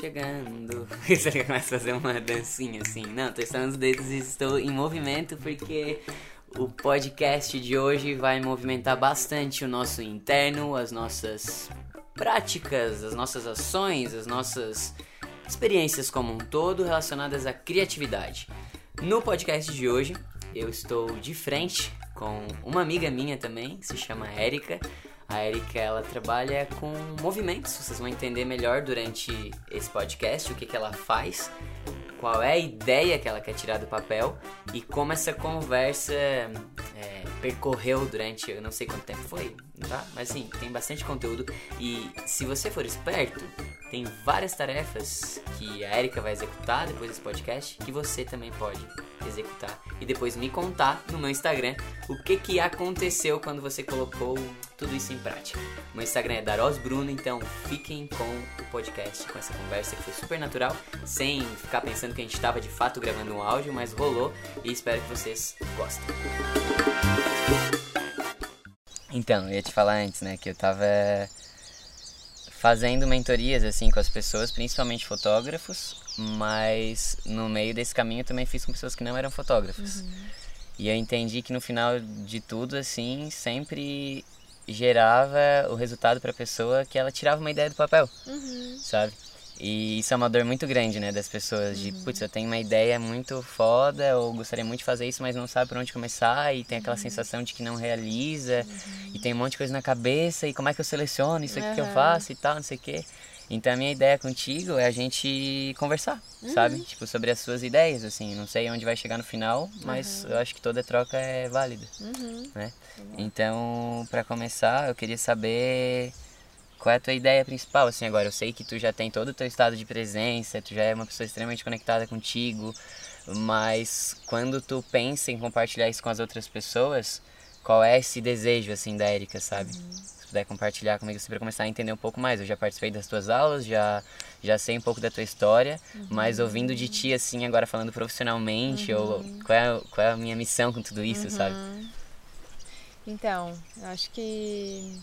chegando. Você começa a fazer uma dancinha assim. Não, tô estando os dedos e estou em movimento porque o podcast de hoje vai movimentar bastante o nosso interno, as nossas práticas, as nossas ações, as nossas experiências como um todo relacionadas à criatividade. No podcast de hoje, eu estou de frente com uma amiga minha também, que se chama Érica. A Erika, ela trabalha com movimentos, vocês vão entender melhor durante esse podcast o que, que ela faz, qual é a ideia que ela quer tirar do papel e como essa conversa é, percorreu durante, eu não sei quanto tempo foi, tá? Mas sim, tem bastante conteúdo e se você for esperto, tem várias tarefas que a Erika vai executar depois desse podcast que você também pode executar e depois me contar no meu Instagram o que que aconteceu quando você colocou tudo isso em prática. O meu Instagram é Daros Bruno, então fiquem com o podcast, com essa conversa que foi super natural, sem ficar pensando que a gente estava de fato gravando um áudio, mas rolou e espero que vocês gostem. Então, eu ia te falar antes, né, que eu tava fazendo mentorias assim com as pessoas, principalmente fotógrafos, mas no meio desse caminho eu também fiz com pessoas que não eram fotógrafos. Uhum. E eu entendi que no final de tudo assim, sempre gerava o resultado para a pessoa que ela tirava uma ideia do papel, uhum. sabe? E isso é uma dor muito grande, né, das pessoas, de, uhum. putz, eu tenho uma ideia muito foda, ou gostaria muito de fazer isso, mas não sabe por onde começar, e tem aquela uhum. sensação de que não realiza, uhum. e tem um monte de coisa na cabeça, e como é que eu seleciono isso aqui que eu faço e tal, não sei o quê. Então a minha ideia contigo é a gente conversar, uhum. sabe? Tipo, sobre as suas ideias, assim. Não sei onde vai chegar no final, mas uhum. eu acho que toda troca é válida, uhum. né? Então, para começar, eu queria saber qual é a tua ideia principal, assim, agora. Eu sei que tu já tem todo o teu estado de presença, tu já é uma pessoa extremamente conectada contigo, mas quando tu pensa em compartilhar isso com as outras pessoas, qual é esse desejo, assim, da Erika, sabe? Uhum. Se puder compartilhar comigo, assim, pra começar a entender um pouco mais. Eu já participei das tuas aulas, já, já sei um pouco da tua história, uhum. mas ouvindo de ti, assim, agora falando profissionalmente, uhum. ou qual é, qual é a minha missão com tudo isso, sabe? Uhum. Então, eu acho que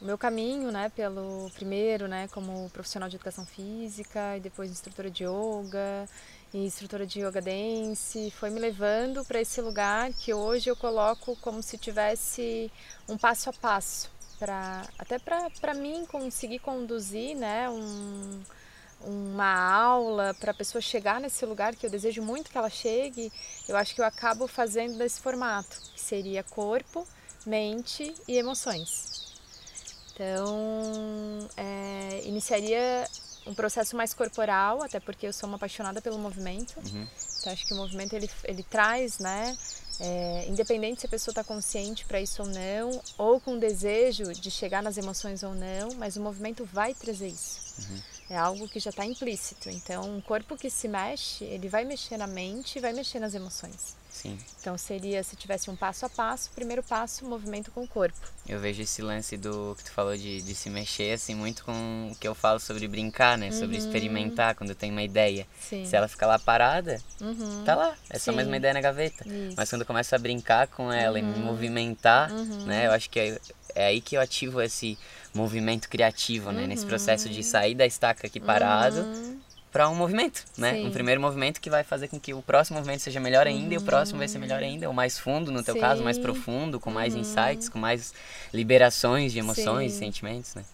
o meu caminho, né, pelo primeiro, né, como profissional de educação física e depois instrutora de yoga e instrutora de yoga dance, foi me levando para esse lugar que hoje eu coloco como se tivesse um passo a passo para até para mim conseguir conduzir, né, um uma aula para a pessoa chegar nesse lugar que eu desejo muito que ela chegue, eu acho que eu acabo fazendo desse formato, que seria corpo, mente e emoções. Então, é, iniciaria um processo mais corporal, até porque eu sou uma apaixonada pelo movimento. Uhum. Então, acho que o movimento ele, ele traz, né? É, independente se a pessoa está consciente para isso ou não, ou com desejo de chegar nas emoções ou não, mas o movimento vai trazer isso. Uhum. É algo que já está implícito. Então, um corpo que se mexe, ele vai mexer na mente e vai mexer nas emoções. Sim. Então seria se tivesse um passo a passo, primeiro passo, movimento com o corpo. Eu vejo esse lance do que tu falou de, de se mexer assim muito com o que eu falo sobre brincar, né? Uhum. Sobre experimentar quando eu tenho uma ideia. Sim. Se ela ficar lá parada, uhum. tá lá. É só Sim. mais uma ideia na gaveta. Isso. Mas quando eu começo a brincar com ela uhum. e me uhum. movimentar, uhum. né? Eu acho que é, é aí que eu ativo esse movimento criativo, né? Nesse processo de uhum. sair da estaca aqui parado para um movimento, né? Sim. Um primeiro movimento que vai fazer com que o próximo movimento seja melhor ainda uhum. e o próximo vai ser melhor ainda, ou mais fundo no teu Sim. caso, mais profundo, com mais uhum. insights, com mais liberações de emoções, Sim. sentimentos, né?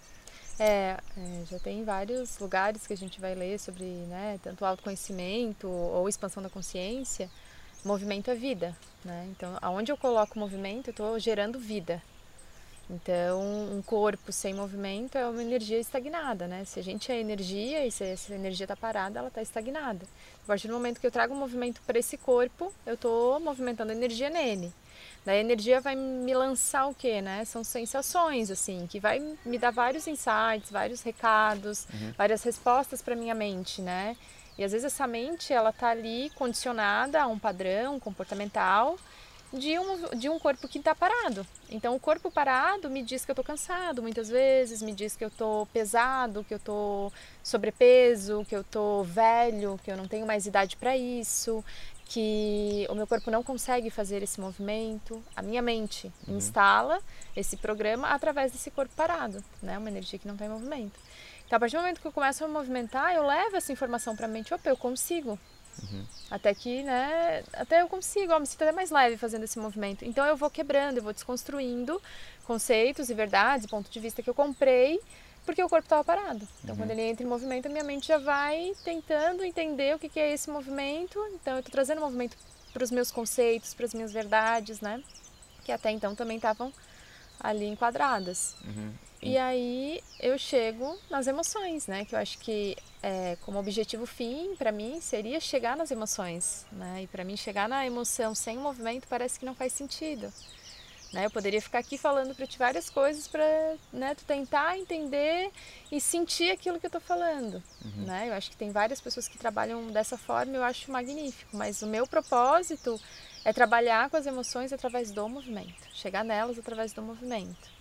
É, é, já tem vários lugares que a gente vai ler sobre, né, tanto autoconhecimento ou expansão da consciência. Movimento é vida, né? Então, aonde eu coloco movimento, eu estou gerando vida, então, um corpo sem movimento é uma energia estagnada, né? Se a gente é energia e se essa energia está parada, ela está estagnada. A partir do momento que eu trago um movimento para esse corpo, eu estou movimentando energia nele. Daí a energia vai me lançar o quê, né? São sensações, assim, que vai me dar vários insights, vários recados, uhum. várias respostas para minha mente, né? E às vezes essa mente, ela tá ali condicionada a um padrão comportamental de um, de um corpo que está parado. Então, o corpo parado me diz que eu estou cansado muitas vezes, me diz que eu estou pesado, que eu estou sobrepeso, que eu estou velho, que eu não tenho mais idade para isso, que o meu corpo não consegue fazer esse movimento. A minha mente uhum. instala esse programa através desse corpo parado, né? Uma energia que não está em movimento. Então, a partir do momento que eu começo a movimentar, eu levo essa informação para a mente, opa, eu consigo. Uhum. Até que, né, até eu consigo, eu me sinto até mais leve fazendo esse movimento. Então eu vou quebrando, eu vou desconstruindo conceitos e verdades, ponto de vista que eu comprei, porque o corpo estava parado. Então uhum. quando ele entra em movimento, a minha mente já vai tentando entender o que, que é esse movimento. Então eu estou trazendo movimento para os meus conceitos, para as minhas verdades, né? Que até então também estavam ali enquadradas. Uhum. E aí eu chego nas emoções, né? Que eu acho que é, como objetivo fim para mim seria chegar nas emoções, né? E para mim chegar na emoção sem movimento parece que não faz sentido. Né? Eu poderia ficar aqui falando para ti várias coisas para né, tu tentar entender e sentir aquilo que eu estou falando. Uhum. Né? Eu acho que tem várias pessoas que trabalham dessa forma e eu acho magnífico. Mas o meu propósito é trabalhar com as emoções através do movimento, chegar nelas através do movimento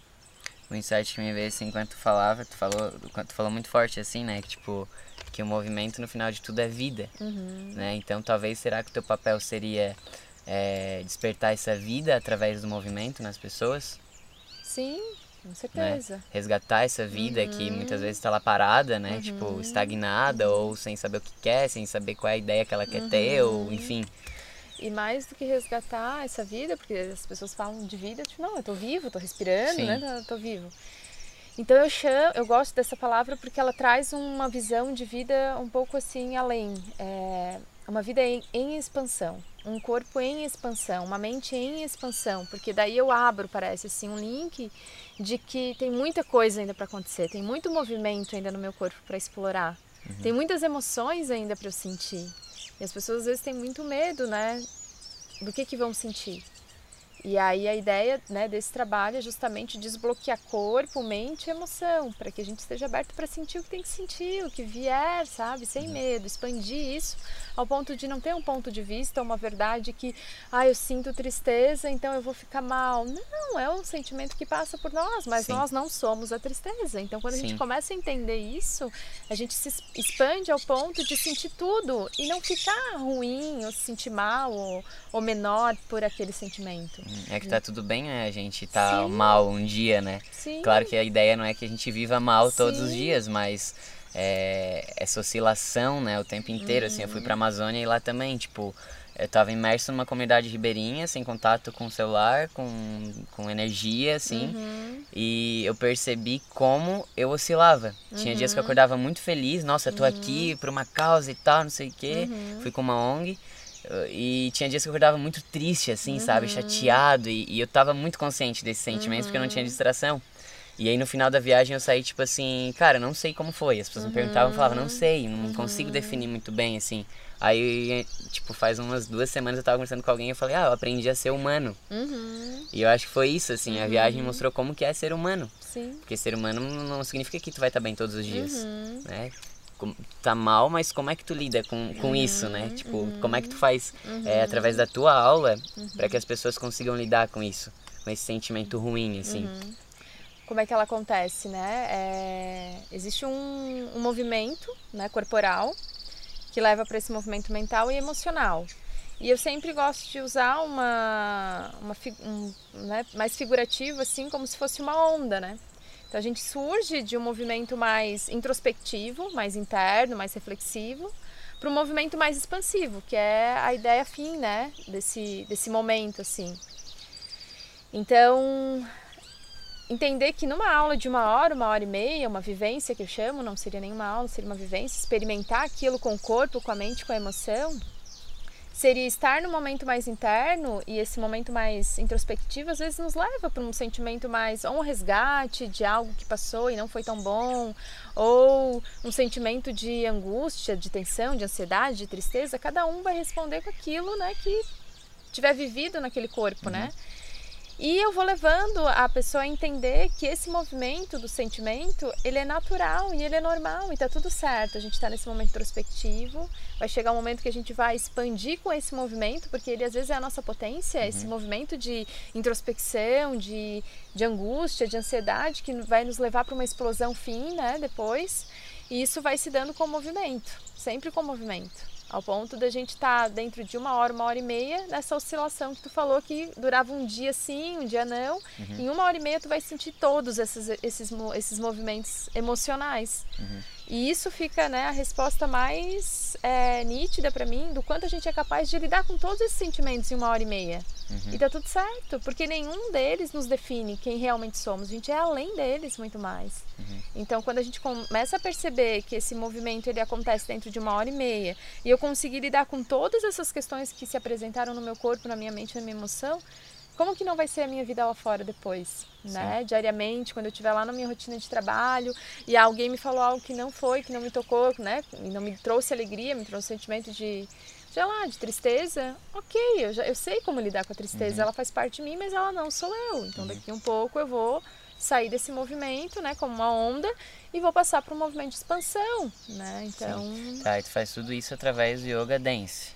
o insight que me veio assim enquanto tu falava, tu falou, tu falou muito forte assim, né, que tipo que o movimento no final de tudo é vida, uhum. né? Então talvez será que o teu papel seria é, despertar essa vida através do movimento nas pessoas? Sim, com certeza. Né? Resgatar essa vida uhum. que muitas vezes está lá parada, né? Tipo, uhum. Tipo, estagnada ou sem saber o que quer, sem saber qual é a ideia que ela quer ter, ou uhum. enfim. E mais do que resgatar essa vida, porque as pessoas falam de vida, tipo, não, eu tô vivo, tô respirando, Sim. né? Tô, tô vivo. Então eu chamo, eu gosto dessa palavra porque ela traz uma visão de vida um pouco assim além, é uma vida em, em, expansão, um corpo em expansão, uma mente em expansão, porque daí eu abro, parece assim, um link de que tem muita coisa ainda para acontecer, tem muito movimento ainda no meu corpo para explorar, uhum. tem muitas emoções ainda para eu sentir. E as pessoas às vezes têm muito medo, né? Do que, que vão sentir. E aí a ideia né, desse trabalho é justamente desbloquear corpo, mente e emoção, para que a gente esteja aberto para sentir o que tem que sentir, o que vier, sabe? Sem uhum. medo, expandir isso ao ponto de não ter um ponto de vista, uma verdade que, ah, eu sinto tristeza, então eu vou ficar mal. Não, é um sentimento que passa por nós, mas Sim. nós não somos a tristeza. Então quando a Sim. gente começa a entender isso, a gente se expande ao ponto de sentir tudo e não ficar ruim ou se sentir mal ou, ou menor por aquele sentimento. É que tá tudo bem, né? A gente tá Sim. mal um dia, né? Sim. Claro que a ideia não é que a gente viva mal Sim. todos os dias, mas é, essa oscilação, né, o tempo inteiro, uhum. assim, eu fui pra uhum. Amazônia e lá também, tipo, eu tava imerso numa comunidade ribeirinha, sem contato com o celular, com, com energia, assim, uhum. e eu percebi como eu oscilava. Uhum. Tinha dias que eu uhum. acordava muito feliz, nossa, eu tô aqui uhum. por uma causa e tal, não sei o quê, fui com uma ONG, e tinha dias que eu acordava muito triste, assim, uhum. sabe? Chateado. E, e, eu tava muito consciente desses sentimentos uhum. porque eu não tinha uhum. distração. E aí no final da viagem eu saí tipo assim, cara, não sei como foi. As pessoas uhum. me perguntavam e falavam, não sei, não consigo uhum. definir muito bem, assim. Aí, tipo, faz umas duas semanas eu tava conversando com alguém e eu falei, ah, eu aprendi a ser humano. Uhum. E eu acho que foi isso, assim, a viagem mostrou como que é ser humano. Sim. Porque ser humano não significa que tu vai estar bem todos os dias, né? Tá mal, mas como é que tu lida com, com uhum, isso, né? Tipo, uhum, como é que tu faz uhum, é, através da tua aula uhum. para que as pessoas consigam lidar com isso, com esse sentimento ruim, assim? Uhum. Como é que ela acontece, né? É, existe um, um movimento né, corporal que leva para esse movimento mental e emocional. E eu sempre gosto de usar uma, uma um, né, mais figurativo, assim, como se fosse uma onda, né? Então a gente surge de um movimento mais introspectivo, mais interno, mais reflexivo, para um movimento mais expansivo, que é a ideia fim, né, desse, desse momento, assim. Então, entender que numa aula de uma hora, uma hora e meia, uma vivência que eu chamo, não seria nenhuma aula, seria uma vivência, experimentar aquilo com o corpo, com a mente, com a emoção, seria estar no momento mais interno e esse momento mais introspectivo às vezes nos leva para um sentimento mais ou um resgate de algo que passou e não foi tão bom ou um sentimento de angústia, de tensão, de ansiedade, de tristeza, cada um vai responder com aquilo, né, que tiver vivido naquele corpo, né? uhum. né? E eu vou levando a pessoa a entender que esse movimento do sentimento, ele é natural e ele é normal e tá tudo certo. A gente está nesse momento introspectivo, vai chegar um momento que a gente vai expandir com esse movimento, porque ele às vezes é a nossa potência, uhum. esse movimento de introspecção, de, de angústia, de ansiedade, que vai nos levar para uma explosão fim, né, depois. E isso vai se dando com o movimento, sempre com o movimento. Ao ponto da gente estar tá dentro de uma hora, uma hora e meia, nessa oscilação que tu falou que durava um dia sim, um dia não. Uhum. Em uma hora e meia tu vai sentir todos esses, esses, esses movimentos emocionais. Uhum. E isso fica né, a resposta mais é, nítida para mim do quanto a gente é capaz de lidar com todos esses sentimentos em uma hora e meia. Uhum. E tá tudo certo, porque nenhum deles nos define quem realmente somos. A gente é além deles muito mais. Uhum. Então, quando a gente começa a perceber que esse movimento ele acontece dentro de uma hora e meia e eu conseguir lidar com todas essas questões que se apresentaram no meu corpo, na minha mente, na minha emoção, como que não vai ser a minha vida lá fora depois, né? Sim. Diariamente, quando eu estiver lá na minha rotina de trabalho e alguém me falou algo que não foi, que não me tocou, né? E não me trouxe alegria, me trouxe sentimento de, sei lá, de tristeza. Ok, eu, já, eu sei como lidar com a tristeza, uhum. ela faz parte de mim, mas ela não sou eu. Então, uhum. daqui um pouco eu vou sair desse movimento, né, como uma onda e vou passar para um movimento de expansão, né? Então, Sim. tá, e tu faz tudo isso através do yoga dance.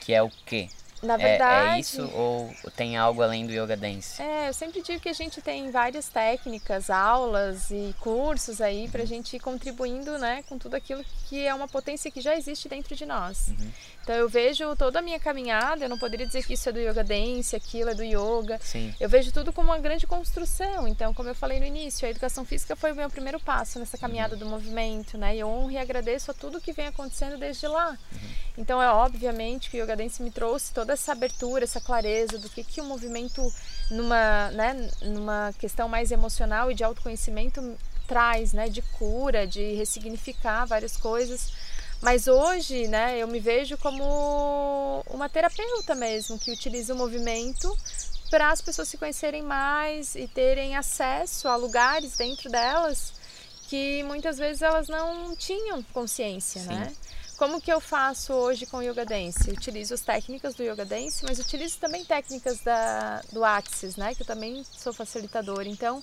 Que é o quê? Na verdade. É, é, isso ou tem algo além do yoga dance? É, eu sempre digo que a gente tem várias técnicas, aulas e cursos aí para a gente ir contribuindo, né, com tudo aquilo que é uma potência que já existe dentro de nós. Uhum. Então eu vejo toda a minha caminhada, eu não poderia dizer que isso é do yoga dance, aquilo é do yoga. Sim. Eu vejo tudo como uma grande construção. Então, como eu falei no início, a educação física foi o meu primeiro passo nessa caminhada uhum. do movimento, né? E eu honro e agradeço a tudo que vem acontecendo desde lá. Uhum. Então, é obviamente que o yoga dance me trouxe toda essa abertura, essa clareza do que que o movimento numa, né, numa questão mais emocional e de autoconhecimento traz, né, de cura, de ressignificar várias coisas mas hoje, né, eu me vejo como uma terapeuta mesmo, que utiliza o movimento para as pessoas se conhecerem mais e terem acesso a lugares dentro delas que muitas vezes elas não tinham consciência, Sim. né? Como que eu faço hoje com Yoga Dance? Utilizo as técnicas do Yoga Dance, mas utilizo também técnicas da, do Axis, né? Que eu também sou facilitadora. Então,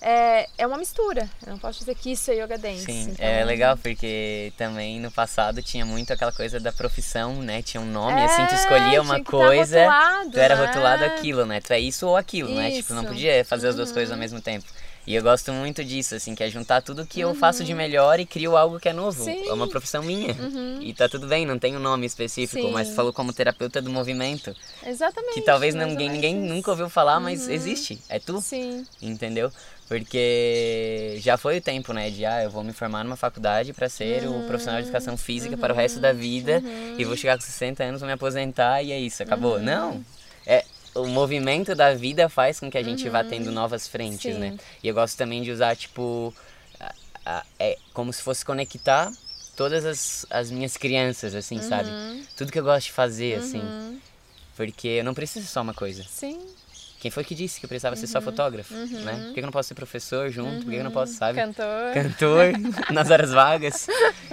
é, é uma mistura. Eu não posso dizer que isso é yoga dance. Sim, então... é legal porque também no passado tinha muito aquela coisa da profissão, né? Tinha um nome, é, assim, tu escolhia uma coisa, rotulado, tu era né? rotulado aquilo, né? Tu é isso ou aquilo, isso. né? Tipo, não podia fazer as duas coisas ao uhum. mesmo tempo. E eu gosto muito disso, assim, que é juntar tudo que uhum. eu faço de melhor e crio algo que é novo. Sim. É uma profissão minha. Uhum. E tá tudo bem, não tem um nome específico, Sim. mas falou como terapeuta do movimento. Exatamente. Que talvez ninguém, ninguém nunca ouviu falar, mas uhum. existe. É tu. Sim. Entendeu? Porque já foi o tempo, né, de ah, eu vou me formar numa faculdade para ser uhum, o profissional de educação física uhum, para o resto da vida uhum. e vou chegar com 60 anos, vou me aposentar e é isso, acabou. Uhum. Não. É o movimento da vida faz com que a gente vá tendo uhum. novas frentes, né? Sim. né? E eu gosto também de usar tipo a, a, é como se fosse conectar todas as, as minhas crianças, assim, sabe? Uhum. Tudo que eu gosto de fazer, assim. Porque eu não preciso só uma coisa. Sim. Quem foi que disse que eu precisava uhum, ser só uhum. fotógrafo, uhum. né? Por que eu não posso ser professor junto? Uhum. Por que eu não posso, sabe? Cantor. Cantor, nas horas vagas.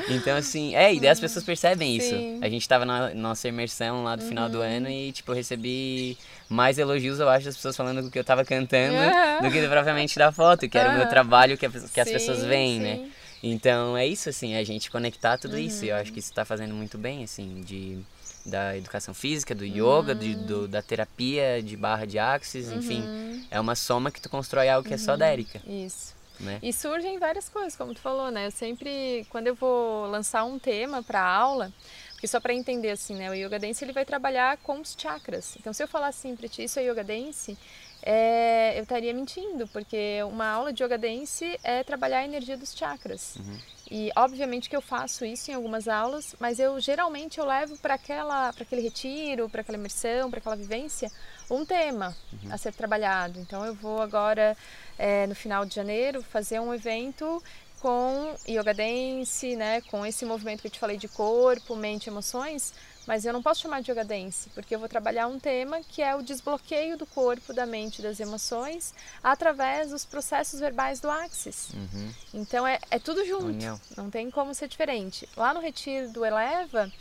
Então, assim, é, e daí as pessoas percebem Sim. isso. A gente tava na nossa imersão lá do final do uhum. ano e, tipo, eu recebi mais elogios, eu acho, das pessoas falando do que eu tava cantando do que propriamente da foto, que era o meu trabalho que, a, que as pessoas veem, né? sim. né? Então, é isso, assim, a gente conectar tudo isso. E eu acho que isso tá fazendo muito bem, assim, de da educação física, do yoga, uhum. de, do, da terapia de barra de axis, uhum. enfim. É uma soma que tu constrói algo que é só da Erika. Isso. Né? E surgem várias coisas, como tu falou, né? Eu sempre, quando eu vou lançar um tema para aula, porque só para entender assim, né, o yoga dance ele vai trabalhar com os chakras. Então, se eu falar assim para ti, isso é yoga dance, é, eu estaria mentindo, porque uma aula de yoga dance é trabalhar a energia dos chakras. Uhum. E obviamente que eu faço isso em algumas aulas, mas eu geralmente eu levo para aquela, para aquele retiro, para aquela imersão, para aquela vivência, um tema uhum. a ser trabalhado. Então eu vou agora é, no final de janeiro fazer um evento com yoga dance, né, com esse movimento que eu te falei de corpo, mente, emoções, mas eu não posso chamar de yoga dance, porque eu vou trabalhar um tema que é o desbloqueio do corpo, da mente, das emoções, através dos processos verbais do Axis. Uhum. Então é, é tudo junto, União. não tem como ser diferente. Lá no retiro do Eleva,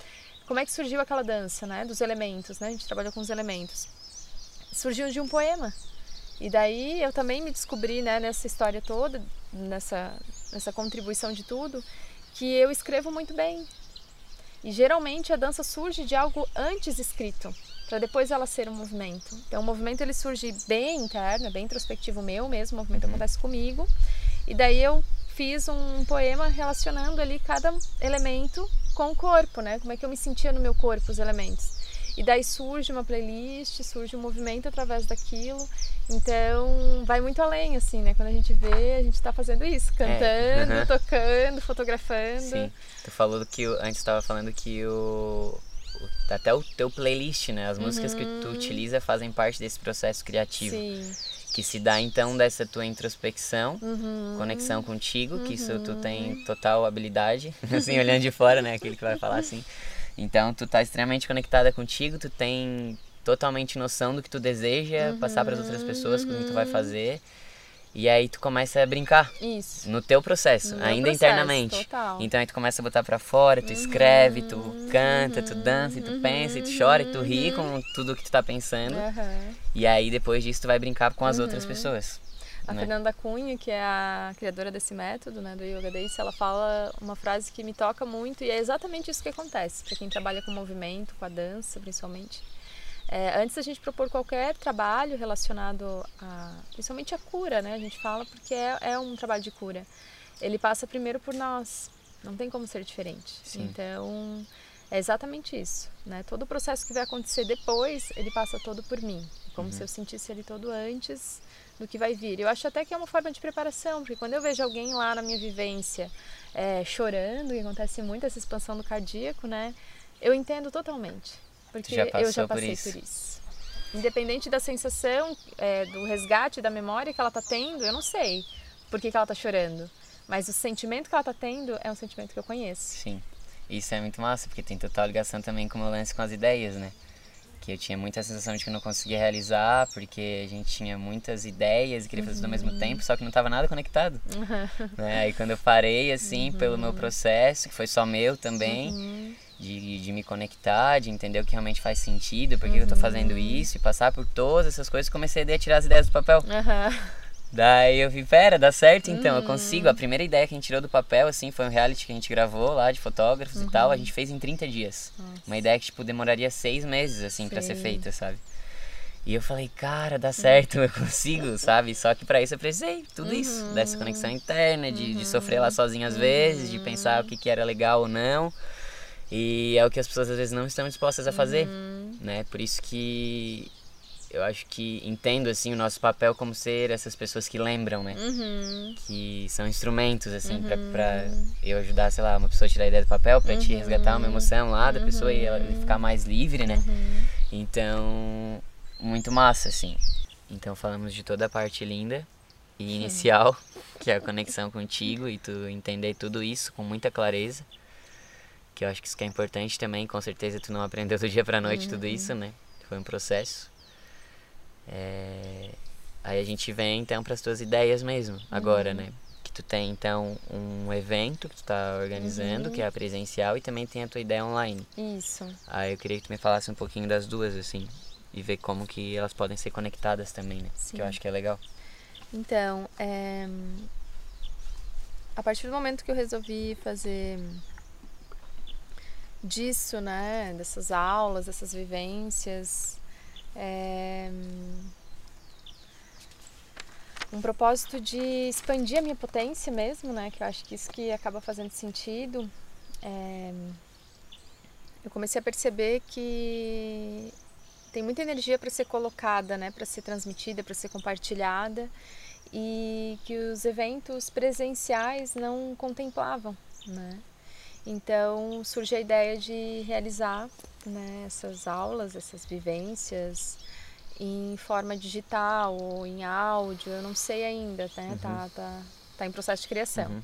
como é que surgiu aquela dança, né, dos elementos, né? A gente trabalhou com os elementos. Surgiu de um poema. E daí eu também me descobri, né, nessa história toda, nessa, nessa contribuição de tudo, que eu escrevo muito bem, e geralmente a dança surge de algo antes escrito, para depois ela ser um movimento. Então o movimento ele surge bem interno, bem introspectivo meu mesmo, o movimento uhum. acontece comigo. E daí eu fiz um poema relacionando ali cada elemento com o corpo, né? Como é que eu me sentia no meu corpo, os elementos. E daí surge uma playlist, surge um movimento através daquilo. Então, vai muito além, assim, né? Quando a gente vê, a gente tá fazendo isso, é, cantando, é. tocando, fotografando. Sim. Tu falou que antes estava falando que o até o teu playlist, né? As músicas uhum. que tu uhum. utiliza fazem parte desse processo criativo. Sim. Que se dá então dessa tua introspecção, uhum. conexão contigo, que isso tu tem uhum. total habilidade, assim, olhando de fora, né? Aquele que vai falar assim. Então tu tá extremamente conectada contigo, tu tem totalmente noção do que tu deseja uhum. passar para as outras pessoas, com o que tu vai uhum. fazer. E aí tu começa a brincar. Isso. No teu processo, no ainda processo, internamente. Total. Então aí tu começa a botar para fora, tu uhum. escreve, tu canta, tu dança, tu pensa, tu chora, tu ri com tudo que tu tá pensando. Uhum. E aí depois disso tu vai brincar com as outras pessoas. A né? Fernanda Cunha, que é a criadora desse método, né, do Yoga Days, ela fala uma frase que me toca muito e é exatamente isso que acontece para quem trabalha com movimento, com a dança, principalmente. É, antes da gente propor qualquer trabalho relacionado a, principalmente a cura, né, a gente fala porque é, é um trabalho de cura. Ele passa primeiro por nós, não tem como ser diferente. Sim. Então é exatamente isso, né? Todo o processo que vai acontecer depois, ele passa todo por mim, como uhum. se eu sentisse ele todo antes do que vai vir. Eu acho até que é uma forma de preparação, porque quando eu vejo alguém lá na minha vivência é, chorando, e acontece muito essa expansão do cardíaco, né? Eu entendo totalmente, porque já eu já passei por isso. por isso. Independente da sensação, é, do resgate da memória que ela está tendo, eu não sei por que, que ela está chorando. Mas o sentimento que ela está tendo é um sentimento que eu conheço. Sim. Isso é muito massa, porque tem total ligação também com o meu lance com as ideias, né? Que eu tinha muita sensação de que eu não conseguia realizar, porque a gente tinha muitas ideias e queria fazer tudo ao mesmo uhum. tempo, só que não estava nada conectado. Uhum. Né? Aí quando eu parei, assim, uhum. pelo meu processo, que foi só meu também, uhum. de, de me conectar, de entender o que realmente faz sentido, por que eu estou fazendo uhum. isso, e passar por todas essas coisas, comecei a tirar as ideias do papel. Daí eu vi, pera, dá certo então, uhum. eu consigo. A primeira ideia que a gente tirou do papel, assim, foi um reality que a gente gravou lá de fotógrafos uhum. e tal. A gente fez em 30 dias. Nossa. Uma ideia que, tipo, demoraria seis meses, assim, para ser feita, sabe? E eu falei, cara, dá certo, eu consigo, sabe? Só que para isso eu precisei tudo uhum. isso, dessa conexão interna, de, de sofrer lá sozinho às vezes, de pensar o que, que era legal ou não. E é o que as pessoas às vezes não estão dispostas a fazer, uhum. né? Por isso que eu acho que entendo assim o nosso papel como ser essas pessoas que lembram, né? Uhum. Que são instrumentos assim uhum. para eu ajudar, sei lá, uma pessoa a tirar a ideia do papel para uhum. te resgatar uma emoção lá da pessoa e ela uhum. ficar mais livre, né? Uhum. Então, muito massa assim. Então falamos de toda a parte linda e inicial, que é a conexão contigo e tu entender tudo isso com muita clareza. Que eu acho que isso que é importante também, com certeza tu não aprendeu do dia para noite tudo isso, né? Foi um processo. É... Aí a gente vem então para as tuas ideias mesmo, agora, uhum. né? Que tu tem então um evento que tu está organizando, uhum. que é a presencial, e também tem a tua ideia online. Isso. Aí eu queria que tu me falasse um pouquinho das duas, assim, e ver como que elas podem ser conectadas também, né? Sim. Que eu acho que é legal. Então, é... a partir do momento que eu resolvi fazer disso, né? Dessas aulas, dessas vivências, é, um propósito de expandir a minha potência mesmo, né? Que eu acho que isso que acaba fazendo sentido. É, eu comecei a perceber que tem muita energia para ser colocada, né? Para ser transmitida, para ser compartilhada e que os eventos presenciais não contemplavam, né? Então surge a ideia de realizar né, essas aulas, essas vivências em forma digital ou em áudio, eu não sei ainda, né? Uhum. Tá, tá, tá em processo de criação. Uhum.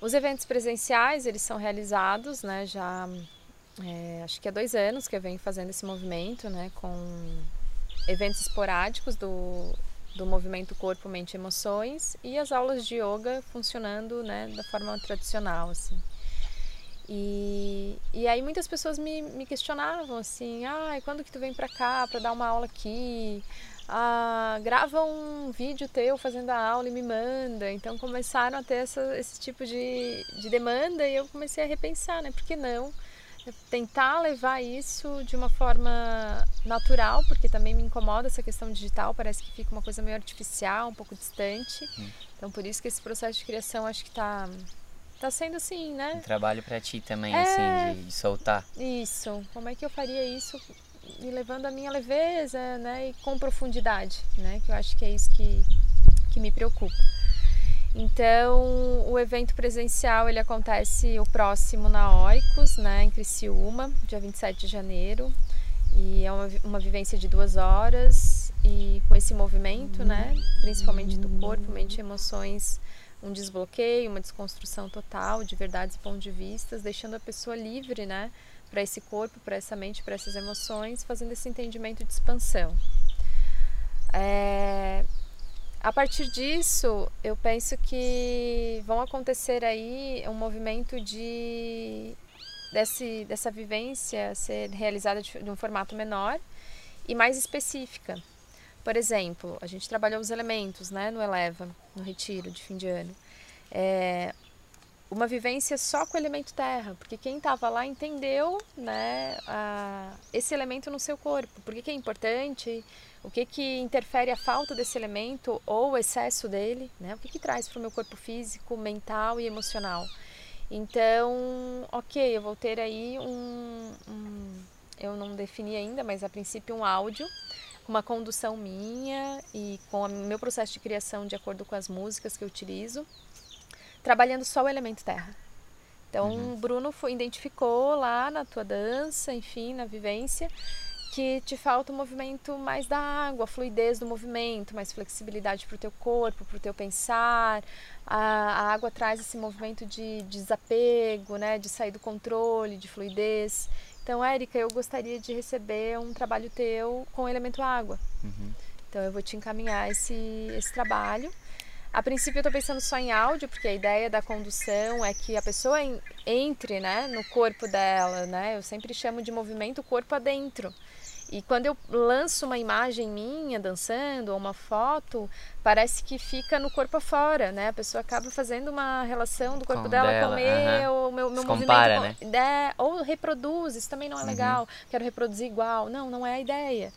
Os eventos presenciais, eles são realizados, né, já é, acho que há dois anos que eu venho fazendo esse movimento, né, com eventos esporádicos do, do movimento Corpo, Mente e Emoções e as aulas de yoga funcionando, né, da forma tradicional, assim. E, e aí muitas pessoas me, me questionavam assim, ah, quando que tu vem pra cá para dar uma aula aqui? Ah, grava um vídeo teu fazendo a aula e me manda. Então começaram a ter essa, esse tipo de, de demanda e eu comecei a repensar, né? Por que não? Tentar levar isso de uma forma natural, porque também me incomoda essa questão digital, parece que fica uma coisa meio artificial, um pouco distante. Hum. Então por isso que esse processo de criação acho que está tá sendo assim, né? Um trabalho para ti também, É. assim, de, de soltar. Isso. Como é que eu faria isso me levando a minha leveza, né? E com profundidade, né? Que eu acho que é isso que, que me preocupa. Então, o evento presencial ele acontece o próximo na Oicos, né, em Criciúma, dia 27 de janeiro. E é uma, uma vivência de duas horas e com esse movimento, né, principalmente do corpo, mente e emoções, um desbloqueio, uma desconstrução total de verdades e pontos de vistas, deixando a pessoa livre, né, para esse corpo, para essa mente, para essas emoções, fazendo esse entendimento de expansão. É, a partir disso, eu penso que vão acontecer aí um movimento de desse, dessa vivência ser realizada de, de um formato menor e mais específica. Por exemplo, a gente trabalhou os elementos né, no Eleva, no retiro de fim de ano. É, uma vivência só com o elemento terra, porque quem estava lá entendeu né, a, esse elemento no seu corpo, por que, que é importante, o que, que interfere a falta desse elemento ou o excesso dele, né, o que, que traz para o meu corpo físico, mental e emocional. Então, ok, eu vou ter aí um, um eu não defini ainda, mas a princípio um áudio com uma condução minha e com o meu processo de criação de acordo com as músicas que eu utilizo, trabalhando só o elemento terra. Então, Uhum. o Bruno foi, identificou lá na tua dança, enfim, na vivência, que te falta um movimento mais da água, a fluidez do movimento, mais flexibilidade para o teu corpo, para o teu pensar. A, a água traz esse movimento de, de desapego, né, de sair do controle, de fluidez. Então, Érica, eu gostaria de receber um trabalho teu com o elemento água. Uhum. Então eu vou te encaminhar esse, esse trabalho. A princípio eu estou pensando só em áudio, porque a ideia da condução é que a pessoa en- entre né, no corpo dela, né? Eu sempre chamo de movimento corpo adentro. E quando eu lanço uma imagem minha dançando ou uma foto, parece que fica no corpo afora, né? A pessoa acaba fazendo uma relação do corpo Com dela, dela, com o meu, aham. o meu, meu Se movimento. compara, com- né? É, ou reproduz, isso também não é Uhum. legal. Quero reproduzir igual. Não, não é a ideia.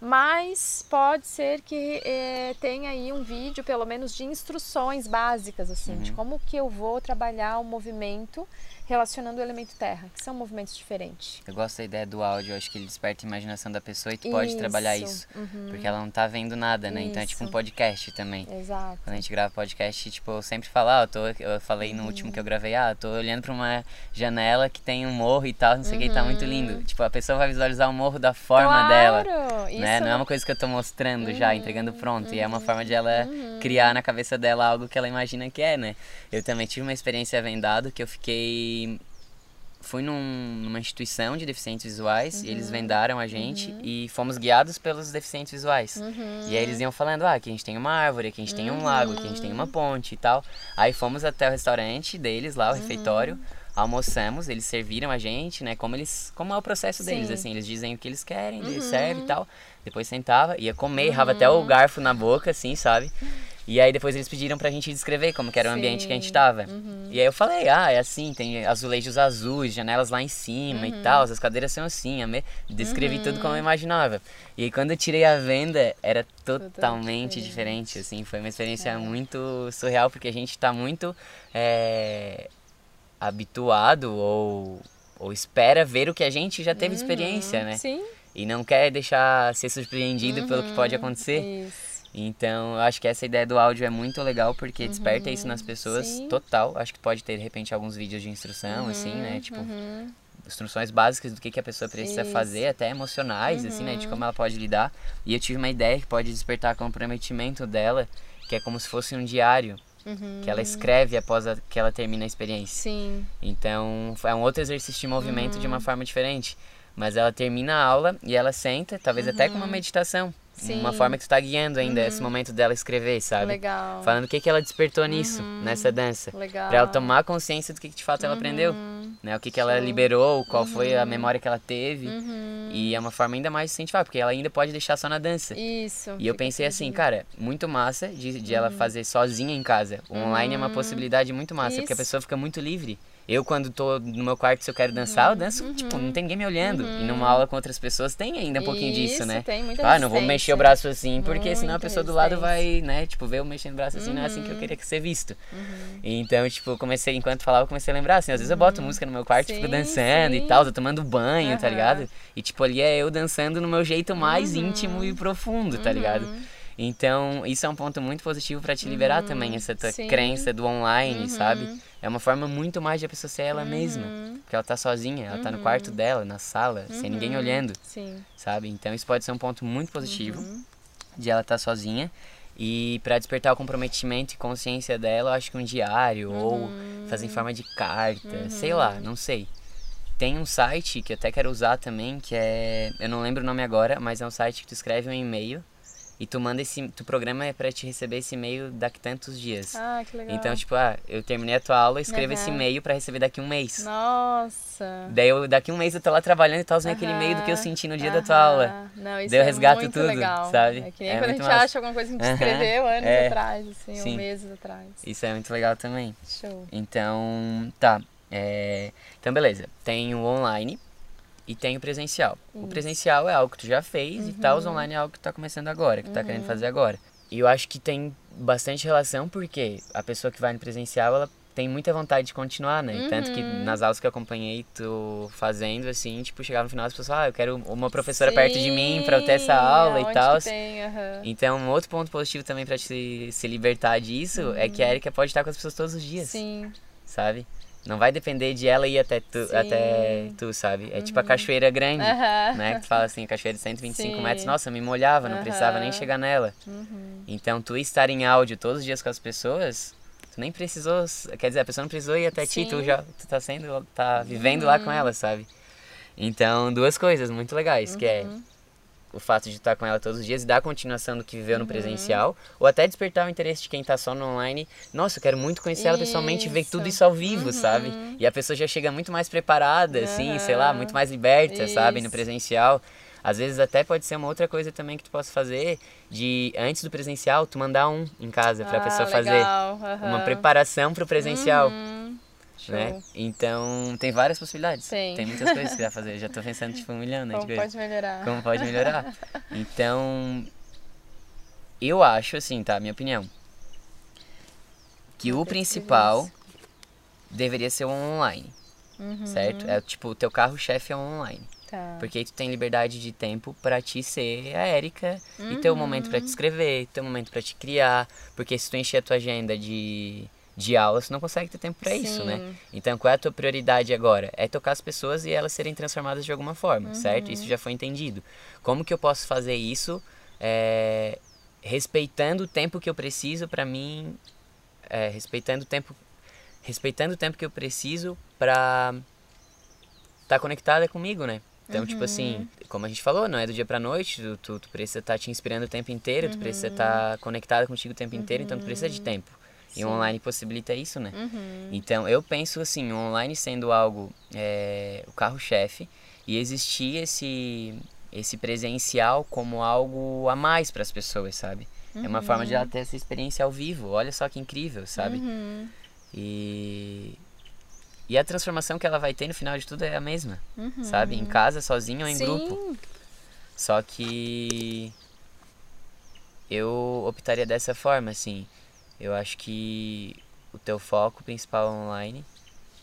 Mas pode ser que eh, tenha aí um vídeo, pelo menos, de instruções básicas, assim, de Uhum. como que eu vou trabalhar o movimento relacionando o elemento terra, que são movimentos diferentes. Eu gosto da ideia do áudio, acho que ele desperta a imaginação da pessoa e tu pode trabalhar isso. Uhum. Porque ela não tá vendo nada, né? Então é tipo um Isso. podcast também. Exato. Quando a gente grava podcast, tipo, eu sempre falo, ah, eu, tô, eu falei no último que eu gravei, ah, eu tô olhando pra uma janela que tem um morro e tal, não sei o que, e tá muito lindo. Tipo, a pessoa vai visualizar o morro da forma dela. Claro! Isso Né? Não é uma coisa que eu tô mostrando já, entregando pronto. E é uma forma de ela criar na cabeça dela algo que ela imagina que é, né? Eu também tive uma experiência vendado que eu fiquei. Fui num- numa instituição de deficientes visuais e eles vendaram a gente e fomos guiados pelos deficientes visuais. E aí eles iam falando, ah, aqui a gente tem uma árvore, aqui a gente tem um lago, aqui a gente tem uma ponte e tal. Aí fomos até o restaurante deles lá, o refeitório, almoçamos, eles serviram a gente, né, como eles, como é o processo deles, Sim. assim, eles dizem o que eles querem, eles servem e tal. Depois sentava, ia comer, errava até o garfo na boca, assim, sabe? E aí depois eles pediram pra gente descrever como que era o ambiente que a gente Sim. tava. E aí eu falei, ah, é assim, tem azulejos azuis, janelas lá em cima e tal, as cadeiras são assim, amei. descrevi tudo como eu imaginava. E aí quando eu tirei a venda, era totalmente diferente. diferente, assim, foi uma experiência muito surreal, porque a gente tá muito é, habituado ou, ou espera ver o que a gente já teve experiência, né? Sim. E não quer deixar ser surpreendido pelo que pode acontecer. Isso. Então, eu acho que essa ideia do áudio é muito legal porque desperta isso nas pessoas sim. total. Acho que pode ter, de repente, alguns vídeos de instrução, assim, né? Tipo, Uhum. instruções básicas do que, que a pessoa precisa Isso. fazer, até emocionais, assim, né? De como ela pode lidar. E eu tive uma ideia que pode despertar comprometimento dela, que é como se fosse um diário Uhum. que ela escreve após a, que ela termina a experiência. Sim. Então, é um outro exercício de movimento de Uhum. uma forma diferente. Mas ela termina a aula e ela senta, talvez até com uma meditação. Uhum. Sim. Uhum. Uma forma que tu tá guiando ainda esse momento dela escrever, sabe? Legal. Falando o que, que ela despertou nisso, nessa dança. Legal. Pra ela tomar consciência do que, que de fato ela aprendeu. Né? O que, que ela liberou, qual foi a memória que ela teve. Uhum. E é uma forma ainda mais incentivar, porque ela ainda pode deixar só na dança. Isso. E eu pensei assim, junto. cara, muito massa de, de ela fazer sozinha em casa. O online é uma possibilidade muito massa, porque a Isso. pessoa fica muito livre Eu, quando tô no meu quarto, se eu quero dançar, eu danço, uhum. tipo, não tem ninguém me olhando. Uhum. E numa aula com outras pessoas tem ainda um pouquinho Isso, disso, né? tem muita Ah, não vou mexer o braço assim, porque senão a pessoa do lado vai, né, tipo, ver eu mexendo o braço assim, não é assim que eu Uhum. queria ser visto. Uhum. Então, tipo, comecei, enquanto falava, eu comecei a lembrar, assim, às vezes eu boto música no meu quarto, fico Sim, dançando e sim. tal, tô tomando banho, tá ligado? E, tipo, ali é eu dançando no meu jeito mais Uhum. íntimo e profundo, tá ligado? Então, isso é um ponto muito positivo pra te liberar também, essa tua Uhum. sim. crença do online, Uhum. sabe? É uma forma muito mais de a pessoa ser ela mesma. Uhum. Porque ela tá sozinha, ela tá no quarto dela, na sala, sem ninguém Uhum. olhando, Sim. sabe? Então, isso pode ser um ponto muito positivo Uhum. de ela estar sozinha. E pra despertar o comprometimento e consciência dela, eu acho que um diário ou Uhum. fazer em forma de carta, sei lá, não sei. Tem um site que eu até quero usar também, que é, eu não lembro o nome agora, mas é um site que tu escreve um e-mail e tu manda esse, tu programa é para te receber esse e-mail daqui tantos dias. Ah, que legal. Então, tipo, ah, eu terminei a tua aula, escreva esse Aham. e-mail pra receber daqui um mês. Nossa. Daí eu, daqui um mês eu tô lá trabalhando e tal, vem aquele e-mail do que eu senti no dia da tua aula. Não, isso Daí eu é resgato muito tudo, legal. sabe? É que nem É quando a gente massa. acha alguma coisa que a gente escreveu anos é. atrás, assim, Sim. ou meses atrás. Isso é muito legal também. Show. Então, tá. é, Então, beleza. Tem o online e tem o presencial. O Isso. presencial é algo que tu já fez e tal, os Uhum. online é algo que tu tá começando agora, que tu tá querendo fazer agora. E eu acho que tem bastante relação porque a pessoa que vai no presencial, ela tem muita vontade de continuar, né? E Tanto que Uhum. nas aulas que eu acompanhei tu fazendo, assim, tipo, chegava no final as pessoas, ah, eu quero uma professora perto de mim pra eu ter essa Sim, aula e tal. aham. Então, um outro ponto positivo também pra te se libertar disso é que a Erika pode estar com as pessoas todos os dias Sim. sabe? Não vai depender de ela ir até tu, Sim. até tu, sabe? É tipo a cachoeira grande, Aham. né? Que tu fala assim, cachoeira de 125 Sim. metros. Nossa, me molhava, não precisava nem chegar nela. Uhum. Então, tu estar em áudio todos os dias com as pessoas, tu nem precisou... Quer dizer, a pessoa não precisou ir até ti, tu Sim. Uhum. já tu tá sendo... Tá vivendo lá com ela, sabe? Então, duas coisas muito legais, que é Uhum. O fato de estar com ela todos os dias e dar continuação do que viveu Uhum. no presencial, ou até despertar o interesse de quem tá só no online. Nossa, eu quero muito conhecer ela pessoalmente e ver Isso. tudo isso ao vivo, sabe? E a pessoa já chega muito mais preparada, assim, sei lá, Uhum. muito mais liberta, sabe, no Isso. presencial. Às vezes até pode ser uma outra coisa também que tu possa fazer, de antes do presencial, tu mandar um em casa pra ah, pessoa fazer. legal, Uma aham. preparação pro presencial. Uhum. Show. Né? Então, tem várias possibilidades. Tem. muitas coisas que dá pra fazer. Já tô pensando, tipo, um milhão, né? Como pode melhorar? como pode melhorar. Então, eu acho assim, tá? Minha opinião. Que o principal deveria ser o online, Uhum. certo? É tipo, o teu carro-chefe é o online. Tá. Porque aí tu tem liberdade de tempo pra ti ser a Érica e ter o momento pra te escrever, ter o momento pra te criar. Porque se tu encher a tua agenda de, de aulas, tu não consegue ter tempo pra isso, né? Então, qual é a tua prioridade agora? É tocar as pessoas e elas serem transformadas de alguma forma, certo? Isso já foi entendido. Como que eu posso fazer isso é, respeitando o tempo que eu preciso pra mim, é, respeitando o tempo, respeitando o tempo que eu preciso pra estar tá conectada comigo, né? Então, tipo assim, como a gente falou, não é do dia pra noite, tu, tu, tu precisa estar te inspirando o tempo inteiro, tu precisa estar conectada contigo o tempo inteiro, então tu precisa de tempo. E o online possibilita isso, né? Uhum. Então, eu penso assim, o online sendo algo, é, o carro-chefe, e existir esse, esse presencial como algo a mais para as pessoas, sabe? É uma forma de ela ter essa experiência ao vivo, olha só que incrível, sabe? Uhum. E, e a transformação que ela vai ter no final de tudo é a mesma, Uhum. sabe? Em casa, sozinho ou em Sim. grupo. Só que eu optaria dessa forma, assim. Eu acho que o teu foco principal é online